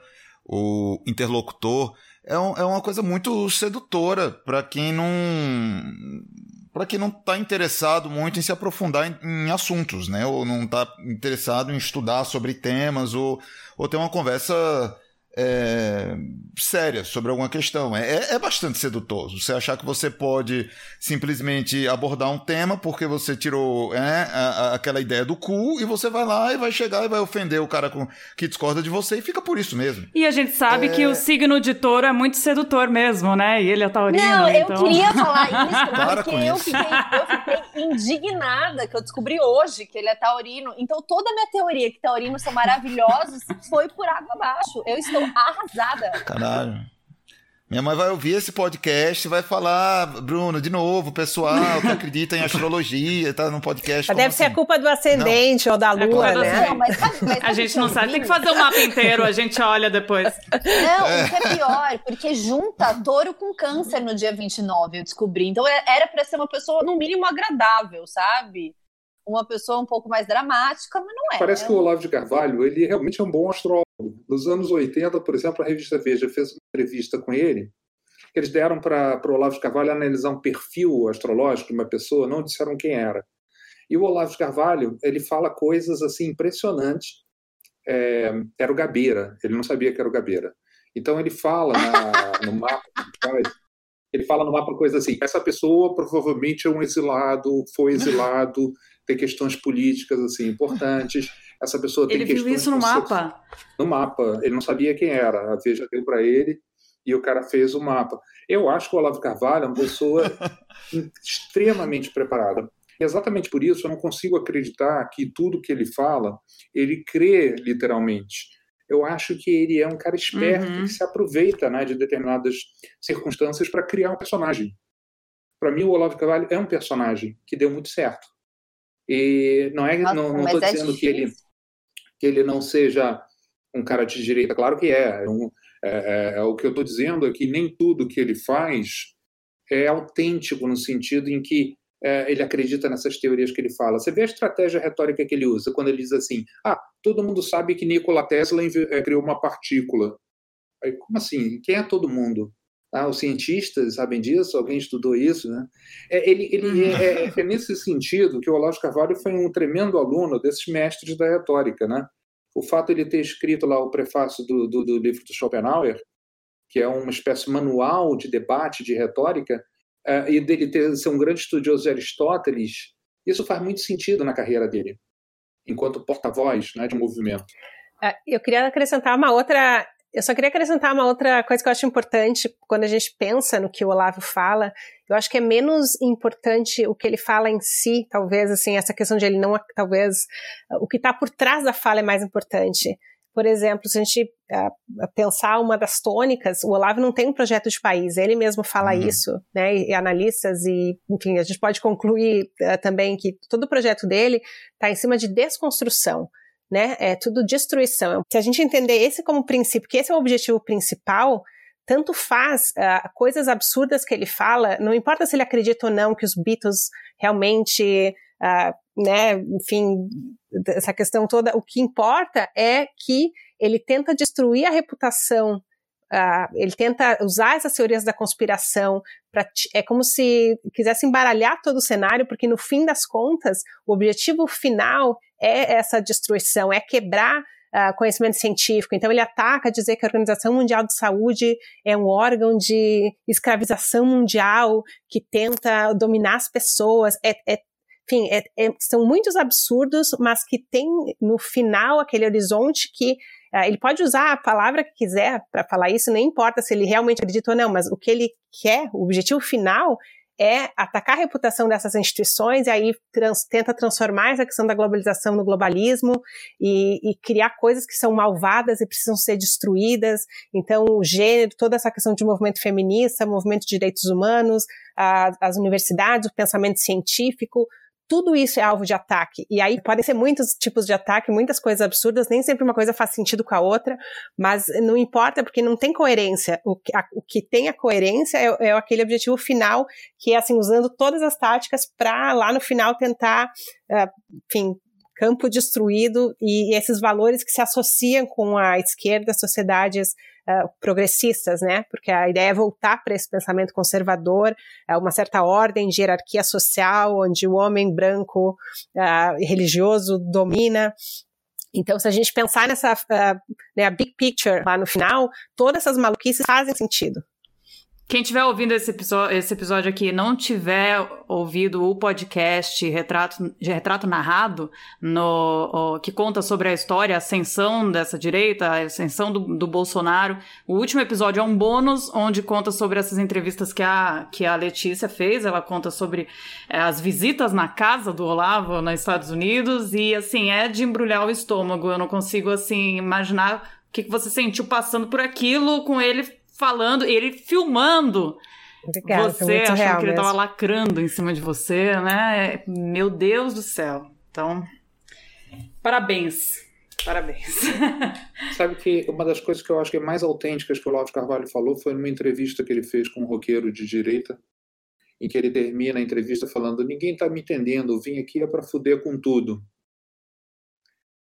o interlocutor, é, um, é uma coisa muito sedutora para quem não para quem não está interessado muito em se aprofundar em, em assuntos, né? Ou não está interessado em estudar sobre temas ou, ou ter uma conversa é, séria sobre alguma questão. É, é, é bastante sedutoso. Você achar que você pode simplesmente abordar um tema porque você tirou é, a, a, aquela ideia do cu e você vai lá e vai chegar e vai ofender o cara com, que discorda de você e fica por isso mesmo. E a gente sabe que o é. signo de touro é muito sedutor mesmo, né? E ele é taurino. Não, então... eu queria falar isso Para porque eu fiquei, eu fiquei indignada que eu descobri hoje que ele é taurino. Então toda a minha teoria que taurinos são maravilhosos foi por água abaixo. Eu estou arrasada. Caralho. Minha mãe vai ouvir esse podcast e vai falar, Bruno, de novo, pessoal que acredita em astrologia, tá num podcast. Mas deve assim? ser a culpa do ascendente não. ou da é lua, né? Não, mas, mas, a gente não sabe, tem que fazer o um mapa inteiro, a gente olha depois. Não, é. o que é pior, porque junta touro com câncer no dia 29, eu descobri. Então é, era pra ser uma pessoa, no mínimo, agradável, sabe? uma pessoa um pouco mais dramática, mas não é. Parece né? que o Olavo de Carvalho, ele realmente é um bom astrólogo. Nos anos 80, por exemplo, a revista Veja fez uma entrevista com ele, eles deram para o Olavo de Carvalho analisar um perfil astrológico de uma pessoa, não disseram quem era. E o Olavo de Carvalho, ele fala coisas assim impressionantes. É, era o Gabeira, ele não sabia que era o Gabeira. Então ele fala na, no mapa, ele fala no mapa coisa assim: essa pessoa provavelmente é um exilado, foi exilado, tem questões políticas assim importantes. Essa pessoa tem ele questões. Ele viu isso no mapa? No mapa. Ele não sabia quem era. A Veja deu para ele e o cara fez o mapa. Eu acho que o Olavo Carvalho é uma pessoa extremamente preparada. E exatamente por isso eu não consigo acreditar que tudo que ele fala, ele crê literalmente. Eu acho que ele é um cara esperto uhum. que se aproveita né, de determinadas circunstâncias para criar um personagem. Para mim, o Olavo Carvalho é um personagem que deu muito certo. E não é, Nossa, não estou é dizendo que ele que ele não seja um cara de direita, claro que é. É, é, é, é o que eu estou dizendo é que nem tudo que ele faz é autêntico no sentido em que é, ele acredita nessas teorias que ele fala. Você vê a estratégia retórica que ele usa quando ele diz assim: ah, todo mundo sabe que Nikola Tesla é, criou uma partícula. Aí, como assim? Quem é todo mundo? Ah, os cientistas sabem disso? Alguém estudou isso? Né? É, ele, ele uhum. é, é, é, nesse sentido que o Olavo Carvalho foi um tremendo aluno desses mestres da retórica. Né? O fato de ele ter escrito lá o prefácio do, do, do livro do Schopenhauer, que é uma espécie de manual de debate de retórica, uh, e dele ter, ser um grande estudioso de Aristóteles, isso faz muito sentido na carreira dele, enquanto porta-voz né, de um movimento. É, eu queria acrescentar uma outra eu só queria acrescentar uma outra coisa que eu acho importante quando a gente pensa no que o Olavo fala. Eu acho que é menos importante o que ele fala em si, talvez, assim, essa questão de ele não, talvez, o que está por trás da fala é mais importante. Por exemplo, se a gente uh, pensar uma das tônicas, o Olavo não tem um projeto de país, ele mesmo fala uhum. isso, né? E, e, analistas, e enfim, a gente pode concluir uh, também que todo o projeto dele está em cima de desconstrução né? É tudo destruição. Se a gente entender esse como princípio, que esse é o objetivo principal, tanto faz uh, coisas absurdas que ele fala, não importa se ele acredita ou não que os Beatles realmente, uh, né, enfim, essa questão toda, o que importa é que ele tenta destruir a reputação Uh, ele tenta usar essas teorias da conspiração é como se quisesse embaralhar todo o cenário, porque no fim das contas o objetivo final é essa destruição, é quebrar uh, conhecimento científico. Então ele ataca dizer que a Organização Mundial de Saúde é um órgão de escravização mundial que tenta dominar as pessoas. É, é enfim, é, é, são muitos absurdos, mas que tem no final aquele horizonte que ah, ele pode usar a palavra que quiser para falar isso, nem importa se ele realmente acredita ou não, mas o que ele quer, o objetivo final é atacar a reputação dessas instituições e aí trans, tenta transformar essa questão da globalização no globalismo e, e, criar coisas que são malvadas e precisam ser destruídas. Então, o gênero, toda essa questão de movimento feminista, movimento de direitos humanos, a, as universidades, o pensamento científico, tudo isso é alvo de ataque. E aí podem ser muitos tipos de ataque, muitas coisas absurdas, nem sempre uma coisa faz sentido com a outra, mas não importa porque não tem coerência. O que, a, o que tem a coerência é, é, aquele objetivo final, que é assim, usando todas as táticas para lá no final tentar, uh, enfim, campo destruído e, e esses valores que se associam com a esquerda, sociedades uh, progressistas, né? Porque a ideia é voltar para esse pensamento conservador, uh, uma certa ordem de hierarquia social, onde o homem branco uh, religioso domina. Então, se a gente pensar nessa né, big picture lá no final, todas essas maluquices fazem sentido. Quem estiver ouvindo esse episódio, esse episódio aqui não tiver ouvido o podcast Retrato, Retrato Narrado, no, o, que conta sobre a história, a ascensão dessa direita, a ascensão do, do, Bolsonaro, o último episódio é um bônus onde conta sobre essas entrevistas que a, que a Letícia fez. Ela conta sobre é, as visitas na casa do Olavo nos Estados Unidos e, assim, é de embrulhar o estômago. Eu não consigo, assim, imaginar o que, que você sentiu passando por aquilo com ele falando, ele filmando. Obrigada, você achando que ele estava lacrando em cima de você, né? Meu Deus do céu. Então, parabéns. Parabéns. Sabe que uma das coisas que eu acho que é mais autênticas que o Lavo Carvalho falou foi numa entrevista que ele fez com um roqueiro de direita, em que ele termina a entrevista falando: Ninguém está me entendendo, eu vim aqui é para fuder com tudo.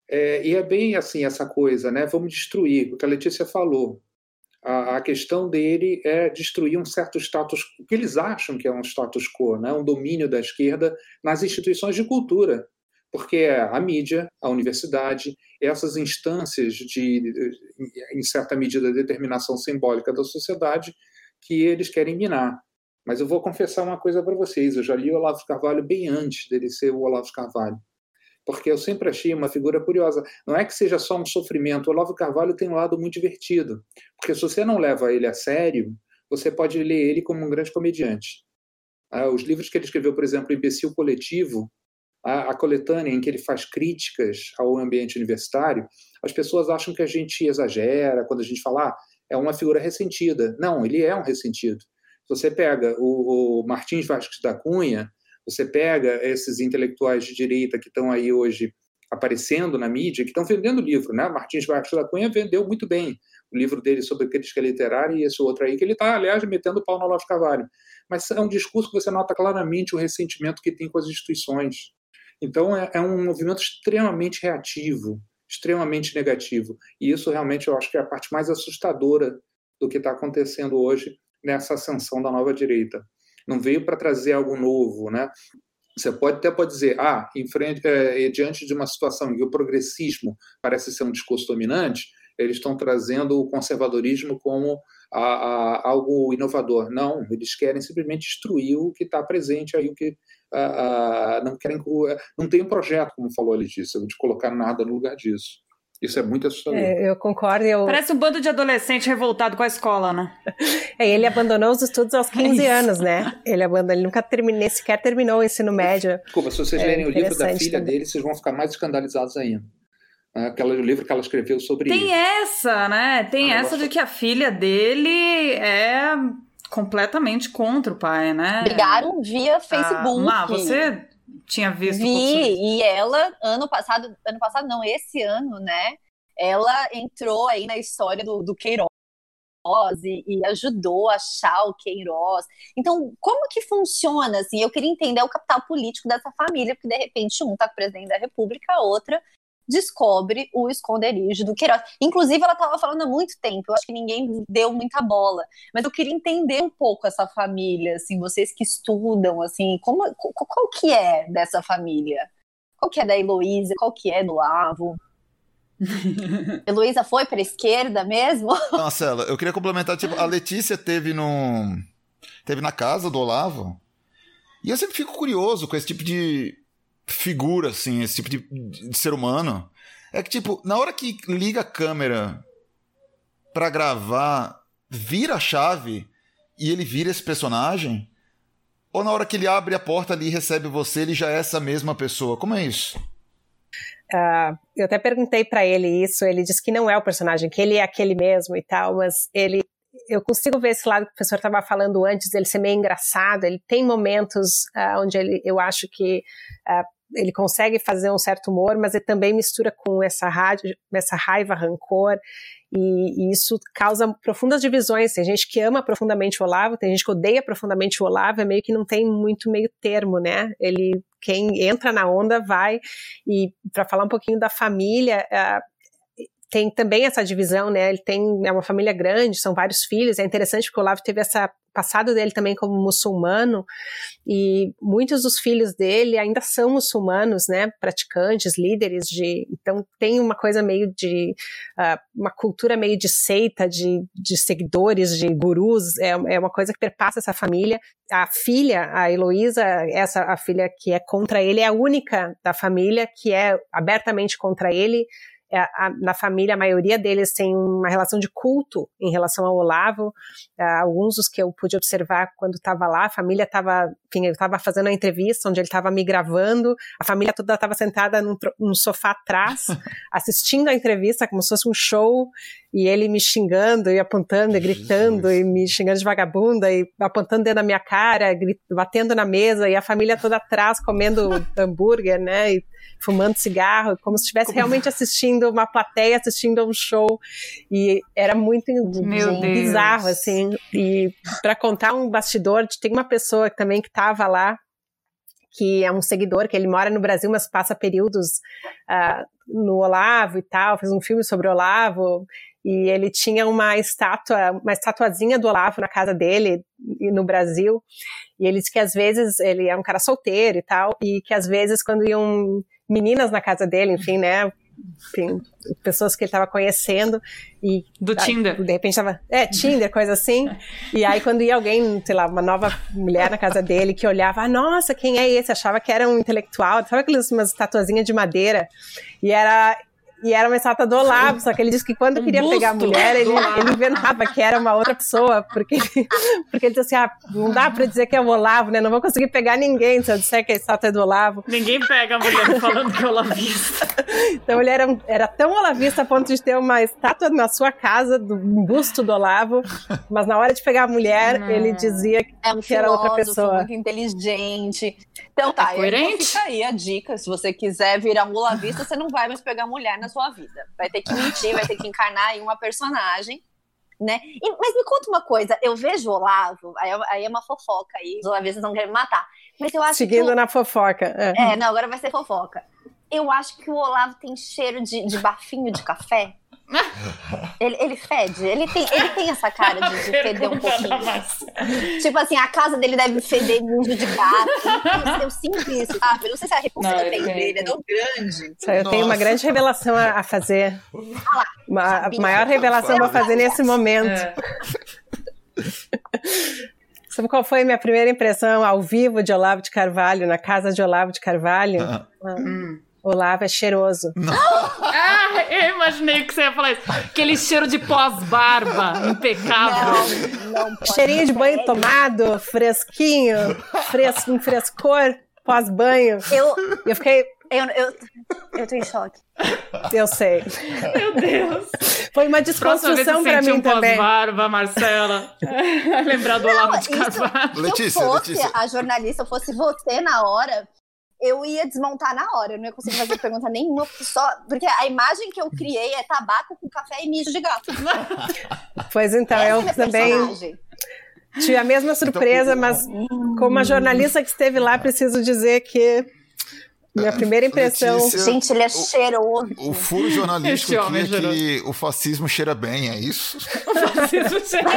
É, e é bem assim essa coisa, né? Vamos destruir, o que a Letícia falou a, a, questão dele é destruir um certo status, o que eles acham que é um status quo, né? um domínio da esquerda nas instituições de cultura, porque é a mídia, a universidade, essas instâncias de, em certa medida, determinação simbólica da sociedade que eles querem minar. Mas eu vou confessar uma coisa para vocês, eu já li o Olavo Carvalho bem antes dele ser o Olavo Carvalho porque eu sempre achei uma figura curiosa. Não é que seja só um sofrimento. O Olavo Carvalho tem um lado muito divertido, porque se você não leva ele a sério, você pode ler ele como um grande comediante. Ah, os livros que ele escreveu, por exemplo, Imbecil Coletivo, a, coletânea em que ele faz críticas ao ambiente universitário, as pessoas acham que a gente exagera quando a gente fala ah, é uma figura ressentida. Não, ele é um ressentido. Você pega o, o Martins Vasques da Cunha, você pega esses intelectuais de direita que estão aí hoje aparecendo na mídia, que estão vendendo livro, né? Martins Vargas da Cunha vendeu muito bem o livro dele sobre crítica literária e esse outro aí, que ele está, aliás, metendo pau no Olavo Carvalho. Mas é um discurso que você nota claramente o ressentimento que tem com as instituições. Então, é, é um movimento extremamente reativo, extremamente negativo. E isso realmente eu acho que é a parte mais assustadora do que está acontecendo hoje nessa ascensão da nova direita não veio para trazer algo novo, né? Você pode até pode dizer, ah, em frente, é, diante de uma situação em que o progressismo parece ser um discurso dominante, eles estão trazendo o conservadorismo como a, a, algo inovador. Não, eles querem simplesmente destruir o que está presente aí, o que a, não querem, não tem um projeto, como falou a Letícia, de colocar nada no lugar disso. Isso é muito assustador. É, eu concordo. Eu... Parece um bando de adolescente revoltado com a escola, né? É, ele abandonou os estudos aos 15 é anos, né? Ele abandonou, ele nunca terminou, sequer terminou o ensino médio. Desculpa, se vocês é lerem o livro da filha também. dele, vocês vão ficar mais escandalizados ainda. É, aquele livro que ela escreveu sobre Tem essa, né? Tem ah, essa de que a filha dele é completamente contra o pai, né? Brigaram via Facebook. Ah, você tinha visto. Vi, e ela, ano passado, ano passado não, esse ano, né? Ela entrou aí na história do, do Queiroz e, e, ajudou a achar o Queiroz. Então, como que funciona, assim? Eu queria entender o capital político dessa família, porque de repente um tá com o presidente da república, a outra descobre o esconderijo do Queiroz. Inclusive, ela estava falando há muito tempo, eu acho que ninguém deu muita bola, mas eu queria entender um pouco essa família, assim, vocês que estudam, assim, como, qual que é dessa família? Qual que é da Heloísa? Qual que é do Lavo? Heloísa foi para a esquerda mesmo? Nossa, eu queria complementar, tipo, a Letícia teve no teve na casa do Olavo. E eu sempre fico curioso com esse tipo de figura, assim, esse tipo de, de ser humano. É que, tipo, na hora que liga a câmera para gravar, vira a chave e ele vira esse personagem? Ou na hora que ele abre a porta ali e recebe você, ele já é essa mesma pessoa? Como é isso? Uh, eu até perguntei para ele isso, ele disse que não é o personagem, que ele é aquele mesmo e tal, mas ele eu consigo ver esse lado que o professor estava falando antes, ele ser meio engraçado, ele tem momentos uh, onde ele, eu acho que uh, ele consegue fazer um certo humor, mas ele também mistura com essa, rádio, essa raiva, rancor, e, e, isso causa profundas divisões. Tem gente que ama profundamente o Olavo, tem gente que odeia profundamente o Olavo, é meio que não tem muito meio termo, né? Ele, quem entra na onda vai. E para falar um pouquinho da família, uh, tem também essa divisão, né? Ele tem é uma família grande, são vários filhos. É interessante porque o Olavo teve essa passado dele também como muçulmano e muitos dos filhos dele ainda são muçulmanos, né? Praticantes, líderes de, então tem uma coisa meio de uh, uma cultura meio de seita, de, de seguidores, de gurus. É, é uma coisa que perpassa essa família. A filha, a Heloísa, essa a filha que é contra ele, é a única da família que é abertamente contra ele a, na família, a maioria deles tem uma relação de culto em relação ao Olavo. Uh, alguns dos que eu pude observar quando estava lá, a família estava, enfim, eu estava fazendo a entrevista onde ele estava me gravando, a família toda estava sentada num, num, sofá atrás, assistindo a entrevista como se fosse um show, e ele me xingando e apontando e gritando Jesus. e me xingando de vagabunda e apontando dentro da minha cara, batendo na mesa e a família toda atrás comendo hambúrguer, né? E fumando cigarro, como se estivesse realmente assistindo uma plateia, assistindo a um show. E era muito Meu bizarro, Deus. assim. E para contar um bastidor, tem uma pessoa também que estava lá, que é um seguidor, que ele mora no Brasil, mas passa períodos uh, no Olavo e tal, fez um filme sobre o Olavo, e ele tinha uma estátua, uma estatuazinha do Olavo na casa dele no Brasil, e ele disse que às vezes ele é um cara solteiro e tal, e que às vezes quando iam meninas na casa dele, enfim, né? Enfim, pessoas que ele estava conhecendo e do aí, Tinder. De repente estava, é, Tinder, coisa assim. E aí quando ia alguém, sei lá, uma nova mulher na casa dele que olhava, ah, nossa, quem é esse? Achava que era um intelectual, sabe aquelas umas estatuazinhas de madeira? E era e era uma estátua do Olavo, só que ele disse que quando um queria busto, pegar a mulher, ele, ele, inventava que era uma outra pessoa, porque, porque ele disse assim, ah, não dá pra dizer que é o Olavo, né? Não vou conseguir pegar ninguém se eu disser que a estátua é do Olavo. Ninguém pega a mulher falando que é olavista. então ele era, era tão olavista a ponto de ter uma estátua na sua casa, do um busto do Olavo, mas na hora de pegar a mulher, hum. ele dizia que, é um que era outra pessoa. muito inteligente. Então tá, é coerente. fica aí a dica, se você quiser virar um olavista, você não vai mais pegar mulher na sua vida. Vai ter que mentir, vai ter que encarnar em uma personagem. Né? E, mas me conta uma coisa, eu vejo o Olavo, aí, é aí é uma fofoca aí, os olavistas não querem me matar. Mas eu acho Seguindo que na fofoca. É. é, não, agora vai ser fofoca. Eu acho que o Olavo tem cheiro de, de bafinho de café. Ele, ele fede, ele tem, ele tem essa cara de, de feder um pouquinho. Tipo assim, a casa dele deve feder mundo de gato. Eu sinto isso, sabe? Eu não sei se a repulsa tem dele é tão grande. Eu Nossa. tenho uma grande revelação a, a fazer. Ah lá, uma, a maior revelação a fazer nesse momento. É. Sabe qual foi a minha primeira impressão ao vivo de Olavo de Carvalho, na casa de Olavo de Carvalho? Ah. Hum. Olavo é cheiroso. ah, eu imaginei que você ia falar isso. Aquele cheiro de pós-barba, impecável. Não, não Cheirinho de banho tomado, fresquinho, fresco, um frescor, pós-banho. Eu, eu fiquei. Eu, eu, eu tô em choque. Eu sei. Meu Deus. Foi uma desconstrução para mim um também. barba Marcela. Lembrar do Olavo de Carvalho. Letícia, se eu fosse Letícia. a jornalista, fosse você na hora, eu ia desmontar na hora, eu não ia conseguir fazer pergunta nenhuma, porque só. Porque a imagem que eu criei é tabaco com café e mijo de gato. Pois então, Essa eu é também. Personagem. Tive a mesma então, surpresa, então, mas como uma jornalista que esteve lá, preciso dizer que minha primeira impressão. Letícia, Gente, ele é cheiroso. O, o furo jornalístico aqui é que o fascismo cheira bem, é isso? O fascismo cheira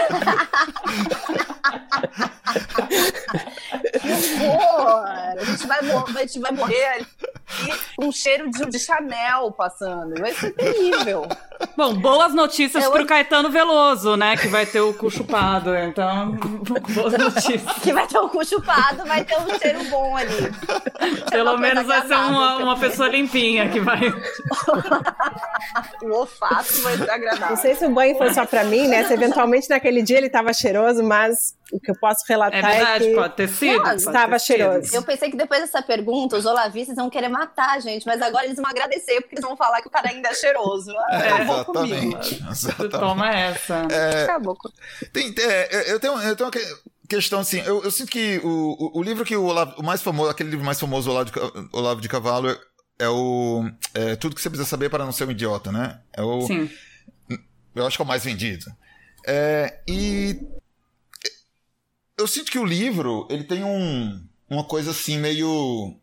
que horror! A gente vai, a gente vai morrer com um cheiro de, de, Chanel passando. Vai ser terrível. Bom, boas notícias Eu... pro Caetano Veloso, né? Que vai ter o cu chupado. Então, boas notícias. Que vai ter o cu chupado, vai ter um cheiro bom ali. Pelo menos vai ser uma, uma pessoa limpinha que vai. o olfato vai ser agradável. Não sei se o banho foi só pra mim, né? Se eventualmente naquele dia ele tava cheiroso, mas o que eu posso relatar é, verdade, é que pode ter sido, pode estava ter cheiroso. Sido. Eu pensei que depois dessa pergunta os olavistas vão querer matar a gente, mas agora eles vão agradecer porque eles vão falar que o cara ainda é cheiroso. É, Acabou comigo. Exatamente. Toma essa. É, Acabou. Tem, é, eu, tenho, eu tenho uma questão assim, eu, eu sinto que o, o, o, livro que o, Olavo, o mais famoso, aquele livro mais famoso, Olavo de, Olavo de Cavalo, é o é, Tudo que você precisa saber para não ser um idiota, né? É o, Sim. Eu acho que é o mais vendido. É, e eu sinto que o livro, ele tem um, uma coisa assim meio...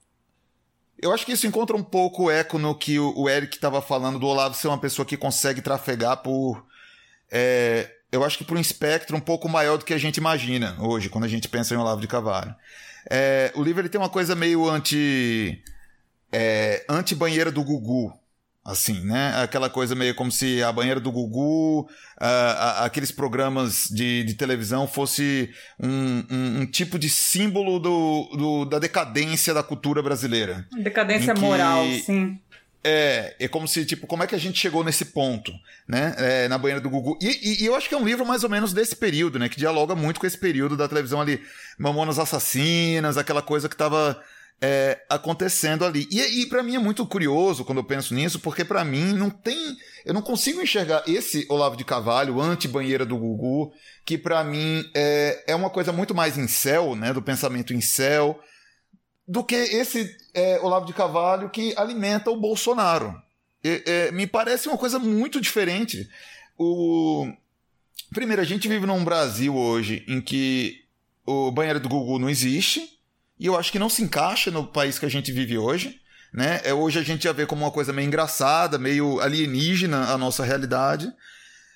Eu acho que isso encontra um pouco eco no que o Eric estava falando do Olavo ser uma pessoa que consegue trafegar por... É, eu acho que por um espectro um pouco maior do que a gente imagina hoje, quando a gente pensa em Olavo de Carvalho. É, o livro ele tem uma coisa meio anti... É, anti-banheira do Gugu, assim, né? Aquela coisa meio como se a banheira do Gugu, uh, aqueles programas de, de televisão fosse um, um, um tipo de símbolo do, do, da decadência da cultura brasileira. Decadência que, moral, sim. É, é como se, tipo, como é que a gente chegou nesse ponto, né? É, na banheira do Gugu. E, e, e, eu acho que é um livro mais ou menos desse período, né? Que dialoga muito com esse período da televisão ali. Mamonas Assassinas, aquela coisa que tava é, acontecendo ali. E, e para mim é muito curioso quando eu penso nisso, porque para mim não tem. Eu não consigo enxergar esse Olavo de Carvalho, anti-banheira do Gugu, que para mim é, é uma coisa muito mais em céu, né? Do pensamento em céu, do que esse é, Olavo de Carvalho que alimenta o Bolsonaro. É, me parece uma coisa muito diferente. O... Primeiro, a gente vive num Brasil hoje em que o banheiro do Gugu não existe e eu acho que não se encaixa no país que a gente vive hoje. Né? É, hoje a gente já vê como uma coisa meio engraçada, meio alienígena a nossa realidade.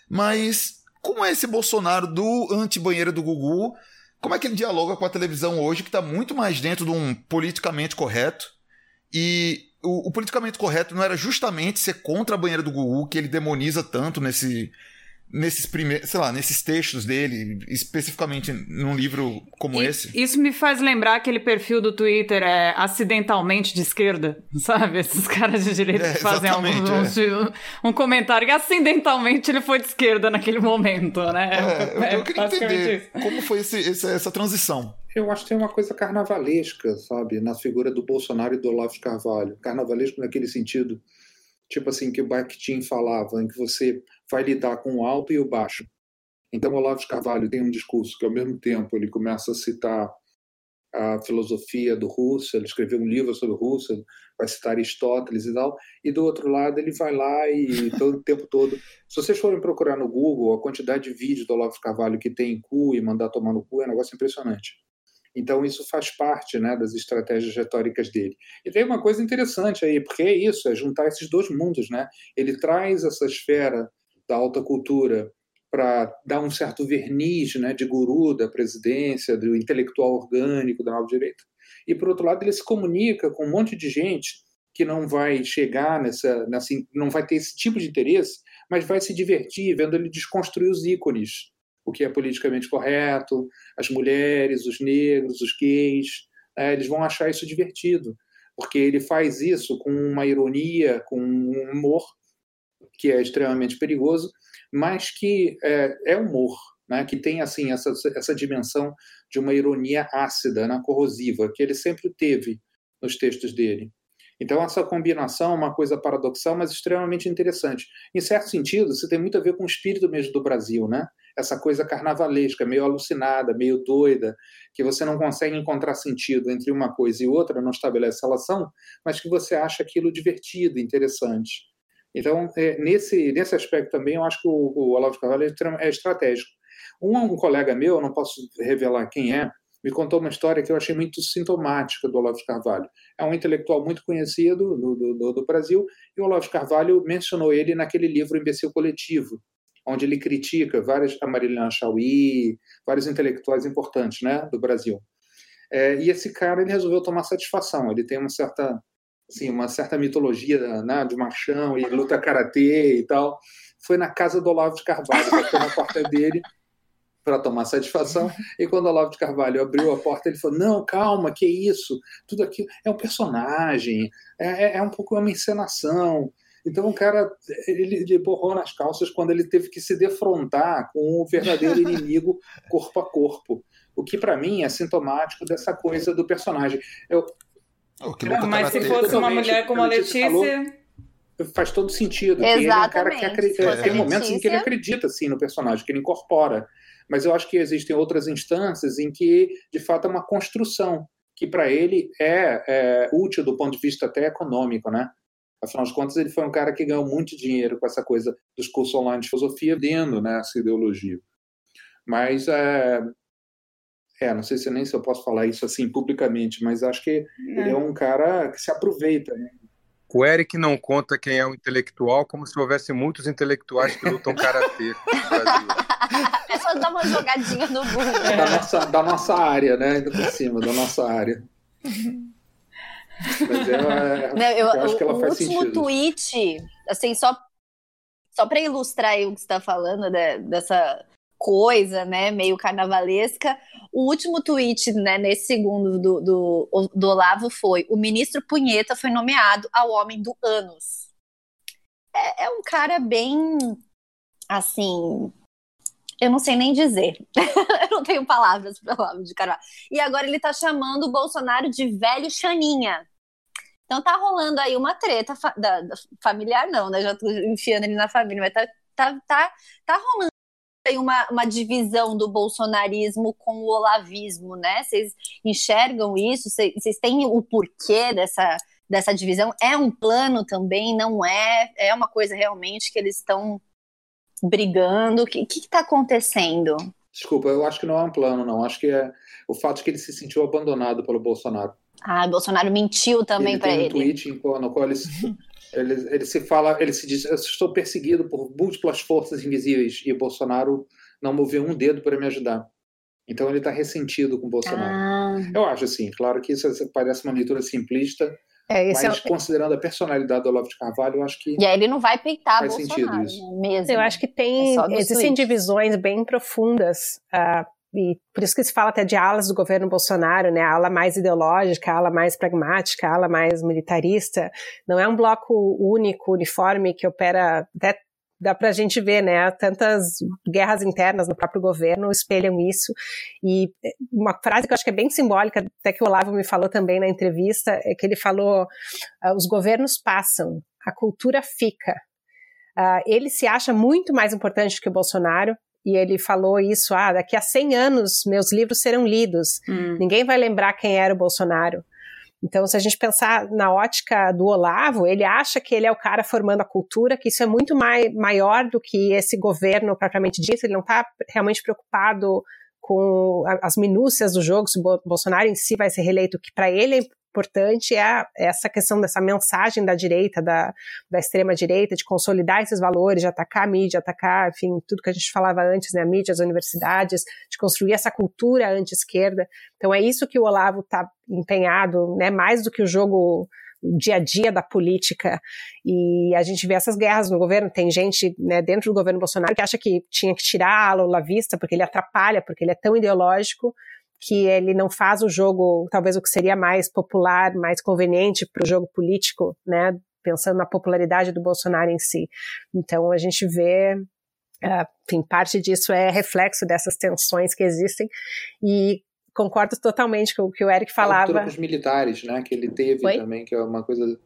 Mas como é esse Bolsonaro do anti-banheiro do Gugu? Como é que ele dialoga com a televisão hoje, que está muito mais dentro de um politicamente correto? E o, o, politicamente correto não era justamente ser contra a banheira do Gugu, que ele demoniza tanto nesse, nesses primeiros, sei lá, nesses textos dele, especificamente num livro como e, esse. Isso me faz lembrar aquele perfil do Twitter é acidentalmente de esquerda, sabe? Esses caras de direita é, que fazem algum, é. um, um, comentário que acidentalmente ele foi de esquerda naquele momento, né? É, eu, eu queria entender isso. como foi esse, esse, essa transição. Eu acho que tem uma coisa carnavalesca, sabe, na figura do Bolsonaro e do Olavo de Carvalho. Carnavalesco naquele sentido, tipo assim, que o Bakhtin falava, em que você vai lidar com o alto e o baixo. Então, Olavo de Carvalho tem um discurso que, ao mesmo tempo, ele começa a citar a filosofia do Russell, ele escreveu um livro sobre Russell, vai citar Aristóteles e tal, e do outro lado ele vai lá e todo o tempo todo. Se vocês forem procurar no Google, a quantidade de vídeos do Olavo de Carvalho que tem em cu e mandar tomar no cu é um negócio impressionante. Então, isso faz parte né, das estratégias retóricas dele. E tem uma coisa interessante aí, porque é isso, é juntar esses dois mundos. Né? Ele traz essa esfera da alta cultura para dar um certo verniz né, de guru da presidência, do intelectual orgânico da nova direita. E, por outro lado, ele se comunica com um monte de gente que não vai chegar nessa, nessa não vai ter esse tipo de interesse, mas vai se divertir vendo ele desconstruir os ícones, o que é politicamente correto, as mulheres, os negros, os gays, é, eles vão achar isso divertido, porque ele faz isso com uma ironia, com um humor que é extremamente perigoso, mas que é, é humor, né? que tem assim essa, essa dimensão de uma ironia ácida, né? corrosiva, que ele sempre teve nos textos dele. Então, essa combinação é uma coisa paradoxal, mas extremamente interessante. Em certo sentido, isso tem muito a ver com o espírito mesmo do Brasil, né? Essa coisa carnavalesca, meio alucinada, meio doida, que você não consegue encontrar sentido entre uma coisa e outra, não estabelece relação, mas que você acha aquilo divertido, interessante. Então, é, nesse, nesse aspecto também, eu acho que o, o Olavo de Carvalho é, é estratégico. Um, um colega meu, não posso revelar quem é, me contou uma história que eu achei muito sintomática do Olavo de Carvalho. É um intelectual muito conhecido do, do, do Brasil, e o Olavo de Carvalho mencionou ele naquele livro Imbecil Coletivo, onde ele critica várias, a Marilyn Chauí, vários intelectuais importantes né, do Brasil. É, e esse cara ele resolveu tomar satisfação. Ele tem uma certa, assim, uma certa mitologia né, de machão e luta karatê e tal. Foi na casa do Olavo de Carvalho, foi na porta dele para tomar satisfação. E quando Olavo de Carvalho abriu a porta, ele falou: Não, calma, que isso? Tudo aqui é um personagem, é, é, é um pouco uma encenação. Então o cara ele, ele borrou nas calças quando ele teve que se defrontar com o verdadeiro inimigo corpo a corpo. O que para mim é sintomático dessa coisa do personagem. Eu, oh, mas se fosse uma mulher como a Letícia. Falou, faz todo sentido. Exatamente. Ele é um cara que acredita, tem momentos em que ele acredita assim no personagem, que ele incorpora mas eu acho que existem outras instâncias em que, de fato, é uma construção que para ele é, é, útil do ponto de vista até econômico, né? Afinal de contas, ele foi um cara que ganhou muito dinheiro com essa coisa dos cursos online de filosofia, dentro né, essa ideologia. Mas, é, é, não sei se nem se eu posso falar isso assim publicamente, mas acho que é. ele é um cara que se aproveita, né? O Eric não conta quem é um intelectual como se houvesse muitos intelectuais que lutam karatê no Brasil. É dar uma jogadinha no Google. Da nossa, da nossa área, né? Ainda por cima, da nossa área. Mas é, não, eu, eu, acho que ela o faz último sentido. tweet, assim, só, só para ilustrar o que você está falando né, dessa coisa, né, meio carnavalesca. O último tweet, né, nesse segundo do, do, do Olavo foi: o ministro Punheta foi nomeado ao homem do anos. É, é um cara bem, assim, eu não sei nem dizer. eu não tenho palavras para Olavo de Carvalho. E agora ele está chamando o Bolsonaro de velho Xaninha. Então tá rolando aí uma treta fa da, da, familiar, não, né? Já tô enfiando ele na família, mas tá, tá, tá, tá rolando tem uma, uma divisão do bolsonarismo com o olavismo, né? Vocês enxergam isso? Vocês têm o porquê dessa, dessa divisão? É um plano também? Não é? É uma coisa realmente que eles estão brigando? O que está acontecendo? Desculpa, eu acho que não é um plano, não. Acho que é o fato de que ele se sentiu abandonado pelo Bolsonaro. Ah, o Bolsonaro mentiu também para ele. Tem um tweet no qual ele, ele, ele se fala, ele se diz: eu estou perseguido por múltiplas forças invisíveis e Bolsonaro não moveu um dedo para me ajudar. Então ele está ressentido com o Bolsonaro. Ah. Eu acho assim, claro que isso parece uma leitura simplista, é, mas é... considerando a personalidade do Olavo de Carvalho, eu acho que. E aí ele não vai peitar faz Bolsonaro, sentido isso. mesmo. Eu acho que tem. É existem divisões bem profundas. Uh, e por isso que se fala até de alas do governo Bolsonaro, né? A ala mais ideológica, a ala mais pragmática, a ala mais militarista. Não é um bloco único, uniforme, que opera. Até dá para a gente ver, né? Tantas guerras internas no próprio governo espelham isso. E uma frase que eu acho que é bem simbólica, até que o Olavo me falou também na entrevista, é que ele falou: uh, os governos passam, a cultura fica. Uh, ele se acha muito mais importante que o Bolsonaro, e ele falou isso, ah, daqui a 100 anos meus livros serão lidos, hum. ninguém vai lembrar quem era o Bolsonaro. Então, se a gente pensar na ótica do Olavo, ele acha que ele é o cara formando a cultura, que isso é muito mai, maior do que esse governo propriamente dito, ele não está realmente preocupado com as minúcias do jogo, se o Bolsonaro em si vai ser reeleito, que para ele é importante é essa questão dessa mensagem da direita, da, da extrema-direita, de consolidar esses valores, de atacar a mídia, atacar, enfim, tudo que a gente falava antes, né, a mídia, as universidades, de construir essa cultura anti-esquerda. Então é isso que o Olavo está empenhado, né, mais do que o jogo dia a dia da política e a gente vê essas guerras no governo. Tem gente né, dentro do governo Bolsonaro que acha que tinha que tirar a vista porque ele atrapalha, porque ele é tão ideológico que ele não faz o jogo, talvez o que seria mais popular, mais conveniente para o jogo político, né? Pensando na popularidade do Bolsonaro em si. Então a gente vê, uh, enfim, parte disso é reflexo dessas tensões que existem e concordo totalmente com o que o Eric falava. Os militares, né, que ele teve Oi? também, que é uma coisa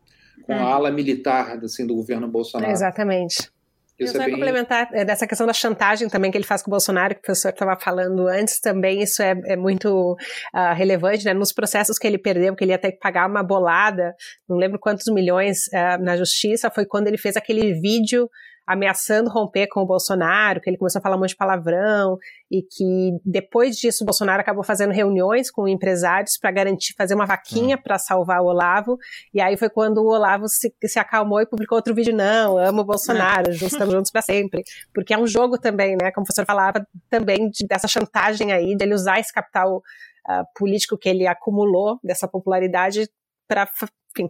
com hum. a ala militar assim, do governo Bolsonaro. Exatamente. Isso eu é bem... complementar é, dessa questão da chantagem também que ele faz com o Bolsonaro, que o professor estava falando antes, também isso é, é muito uh, relevante, né? Nos processos que ele perdeu, que ele ia ter que pagar uma bolada, não lembro quantos milhões uh, na justiça, foi quando ele fez aquele vídeo ameaçando romper com o Bolsonaro, que ele começou a falar um monte de palavrão e que depois disso o Bolsonaro acabou fazendo reuniões com empresários para garantir fazer uma vaquinha para salvar o Olavo. E aí foi quando o Olavo se, se acalmou e publicou outro vídeo não, amo o Bolsonaro, é. estamos juntos para sempre, porque é um jogo também, né? Como o professor falava também de, dessa chantagem aí dele usar esse capital uh, político que ele acumulou dessa popularidade para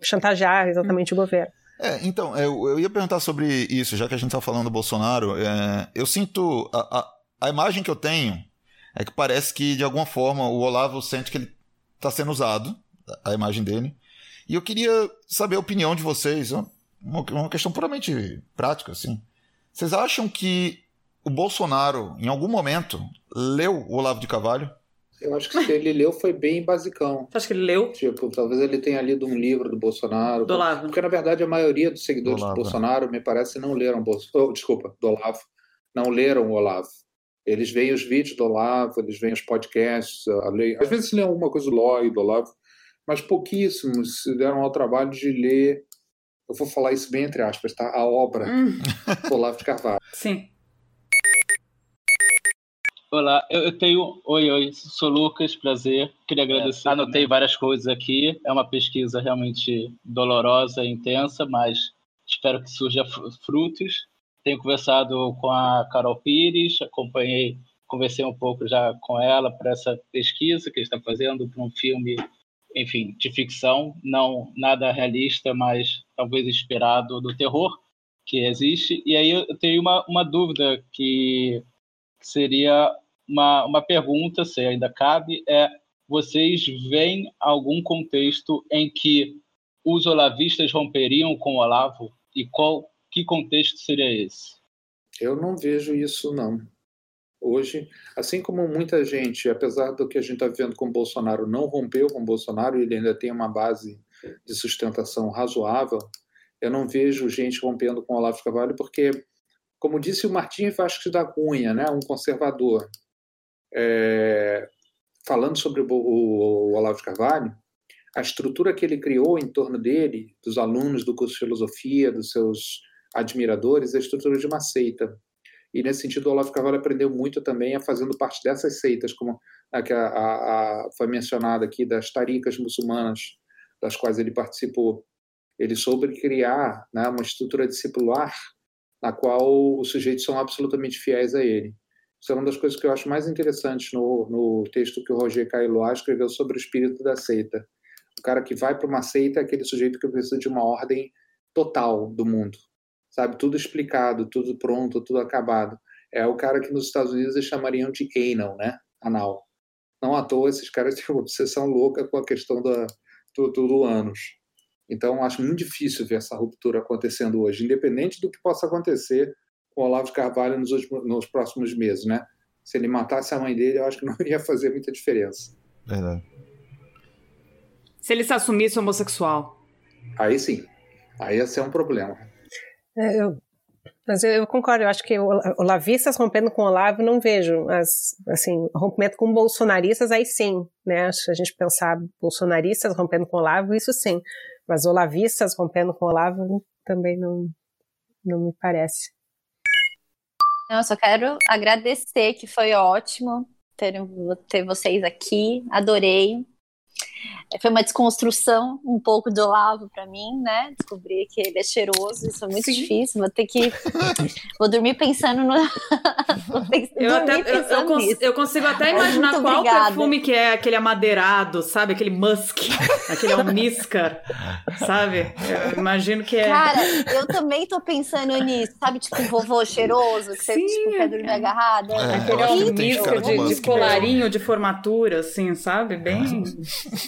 chantagear exatamente hum. o governo. É, então, eu, eu ia perguntar sobre isso, já que a gente está falando do Bolsonaro. É, eu sinto. A, a, a, imagem que eu tenho é que parece que, de alguma forma, o Olavo sente que ele está sendo usado, a imagem dele. E eu queria saber a opinião de vocês, uma, uma questão puramente prática, assim. Vocês acham que o Bolsonaro, em algum momento, leu o Olavo de Carvalho? Eu acho que se ele leu foi bem basicão. Você acha que ele leu? Tipo, talvez ele tenha lido um livro do Bolsonaro. Do Olavo. Porque, na verdade, a maioria dos seguidores do, do Bolsonaro, me parece, não leram Bolsonaro. Oh, desculpa, do Olavo. Não leram o Olavo. Eles veem os vídeos do Olavo, eles veem os podcasts, lei... às vezes lêem alguma coisa do Loi, do Olavo, mas pouquíssimos se deram ao trabalho de ler, eu vou falar isso bem entre aspas, tá? A obra hum. do Olavo de Carvalho. Sim. Olá, eu tenho. Oi, oi, sou Lucas, prazer. Queria agradecer. É, anotei várias coisas aqui. É uma pesquisa realmente dolorosa e intensa, mas espero que surja frutos. Tenho conversado com a Carol Pires, acompanhei, conversei um pouco já com ela para essa pesquisa que está fazendo para um filme, enfim, de ficção, não nada realista, mas talvez inspirado do terror que existe. E aí eu tenho uma, uma dúvida que seria uma, uma pergunta, se ainda cabe, é: vocês veem algum contexto em que os olavistas romperiam com o Olavo? E qual que contexto seria esse? Eu não vejo isso, não. Hoje, assim como muita gente, apesar do que a gente está vendo com Bolsonaro, não rompeu com Bolsonaro, ele ainda tem uma base de sustentação razoável, eu não vejo gente rompendo com o Olavo de Carvalho, porque, como disse o Martim Vasques da Cunha, né, um conservador, é, falando sobre o, o, o Olavo de Carvalho, a estrutura que ele criou em torno dele, dos alunos do curso de filosofia, dos seus admiradores, é a estrutura de uma seita. E nesse sentido, o Olavo Carvalho aprendeu muito também a fazendo parte dessas seitas, como a que a, a, a, foi mencionada aqui, das taricas muçulmanas, das quais ele participou. Ele soube criar né, uma estrutura discipular na qual os sujeitos são absolutamente fiéis a ele. Isso é uma das coisas que eu acho mais interessantes no, no texto que o Roger Caillois escreveu sobre o espírito da seita. O cara que vai para uma seita é aquele sujeito que precisa de uma ordem total do mundo, sabe? Tudo explicado, tudo pronto, tudo acabado. É o cara que nos Estados Unidos eles chamariam de anal, né? Anal. Não à toa esses caras têm uma obsessão louca com a questão da, do, do anos. Então, acho muito difícil ver essa ruptura acontecendo hoje, independente do que possa acontecer o Olavo de Carvalho nos, últimos, nos próximos meses, né? Se ele matasse a mãe dele, eu acho que não ia fazer muita diferença. Verdade. Se ele se assumisse homossexual. Aí sim. Aí ia ser um problema. É, eu, mas eu, eu, concordo, eu acho que o Lavistas rompendo com o Olavo, não vejo. As, assim, rompimento com bolsonaristas, aí sim. Né? Se a gente pensar bolsonaristas rompendo com o Olavo, isso sim. Mas olavistas rompendo com o Olavo também não, não me parece. Eu só quero agradecer, que foi ótimo ter, ter vocês aqui. Adorei. Foi uma desconstrução um pouco do Olavo para mim, né? Descobrir que ele é cheiroso, isso é muito Sim. difícil. Vou ter que. Vou dormir pensando no. eu, até, eu, eu, cons eu, consigo até imaginar qual obrigada. perfume que é aquele amadeirado, sabe? Aquele musk, aquele almíscar, sabe? Eu imagino que é. Cara, eu também tô pensando nisso, sabe? Tipo, um vovô cheiroso, que você tipo, quer dormir é. agarrada. É, aquele almíscar de, de, colarinho de formatura, assim, sabe? Bem.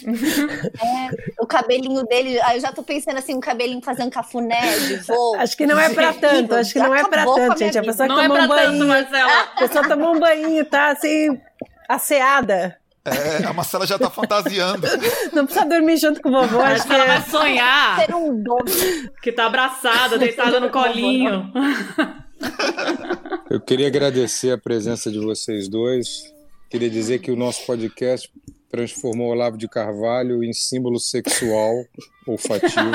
É, o cabelinho dele, eu já tô pensando assim, um cabelinho fazendo cafuné de voo. Acho que não é pra tanto, acho que não é pra tanto, gente. A pessoa não que é tomou um banho. Tanto, a pessoa tomou um banho, tá assim, asseada. É, a Marcela já tá fantasiando. Não precisa dormir junto com o vovô. Acho que ela vai sonhar. Ser um dono. Que tá abraçada, deitada no colinho. Eu queria agradecer a presença de vocês dois. Queria dizer que o nosso podcast transformou Olavo de Carvalho em símbolo sexual olfativo.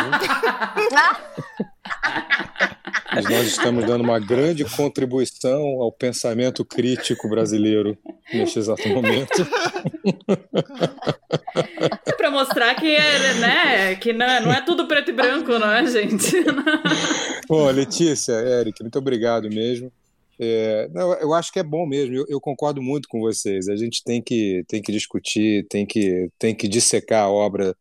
Mas nós estamos dando uma grande contribuição ao pensamento crítico brasileiro neste exato momento. É para mostrar que é, né, que não, não é tudo preto e branco, não é, gente? Bom, Letícia, Eric, muito obrigado mesmo. É, não, eu acho que é bom mesmo, eu, eu, concordo muito com vocês. A gente tem que, tem que discutir, tem que, tem que dissecar a obra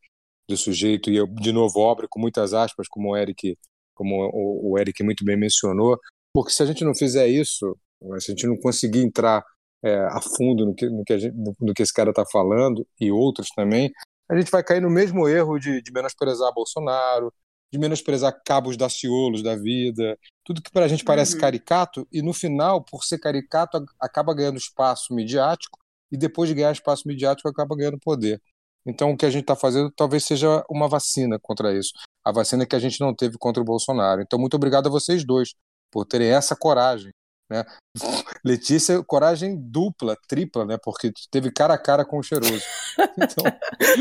do sujeito, e eu, de novo, obra com muitas aspas, como o Eric, como o, o Eric muito bem mencionou, porque se a gente não fizer isso, se a gente não conseguir entrar é, a fundo no que, no que, gente, no, no que esse cara está falando, e outros também, a gente vai cair no mesmo erro de, de menosprezar Bolsonaro, de menosprezar cabos daciolos da vida, tudo que para a gente parece uhum. caricato, e no final, por ser caricato, acaba ganhando espaço midiático, e depois de ganhar espaço midiático, acaba ganhando poder. Então, o que a gente está fazendo talvez seja uma vacina contra isso. A vacina que a gente não teve contra o Bolsonaro. Então, muito obrigado a vocês dois por terem essa coragem. Né? Letícia, coragem dupla, tripla, né? Porque teve cara a cara com o cheiroso. Então,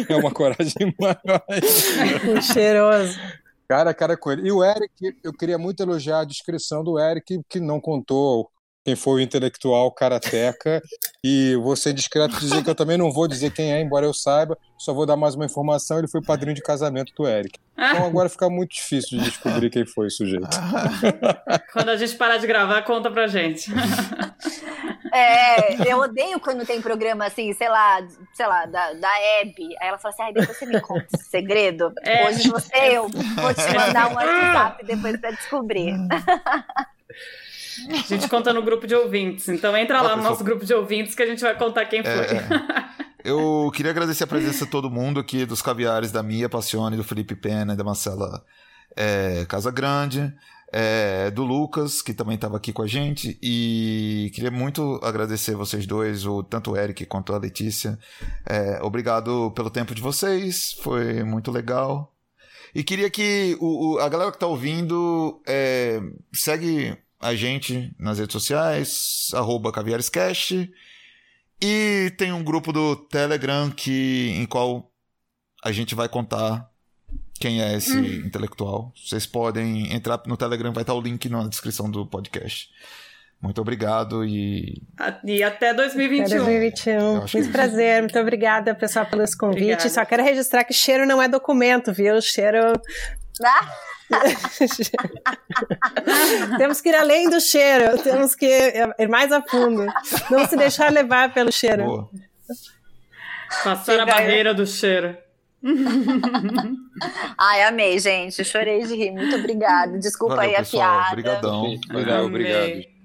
é uma coragem maior. O cheiroso cara a cara com ele. E o Eric, eu queria muito elogiar a descrição do Eric, que não contou quem foi o intelectual karateca. E vou ser discreto dizer que eu também não vou dizer quem é, embora eu saiba, só vou dar mais uma informação: ele foi padrinho de casamento do Eric. Então agora fica muito difícil de descobrir quem foi o sujeito. Quando a gente parar de gravar, conta pra gente. É, eu odeio quando tem programa assim, sei lá, sei lá, da, da Abby. Aí ela fala assim: ai, depois você me conta esse segredo. É. Hoje você, eu vou te mandar um WhatsApp depois pra descobrir. A gente conta no grupo de ouvintes. Então entra lá no nosso grupo de ouvintes que a gente vai contar quem foi. É, é. Eu queria agradecer a presença de todo mundo aqui, dos caviares da Mia Passione, do Felipe Pena e da Marcela é, Casa Grande. É, do Lucas, que também estava aqui com a gente, e queria muito agradecer vocês dois, o, tanto o Eric quanto a Letícia. É, obrigado pelo tempo de vocês, foi muito legal. E queria que o, o a galera que está ouvindo é, segue a gente nas redes sociais, arroba caviarescast. E tem um grupo do Telegram que, em qual a gente vai contar quem é esse hum. intelectual. Vocês podem entrar no Telegram, vai estar o link na descrição do podcast. Muito obrigado e. E até 2021. Até 2021. Muito prazer, muito obrigada, pessoal, pelos convites. Só quero registrar que cheiro não é documento, viu? Cheiro. Ah? temos que ir além do cheiro, temos que ir mais a fundo. Não se deixar levar pelo cheiro. Boa. Passar a barreira do cheiro. Ai, amei, gente. Chorei de rir. Muito obrigada. Desculpa Valeu, aí a pessoal. piada. Obrigadão. Obrigado, obrigado.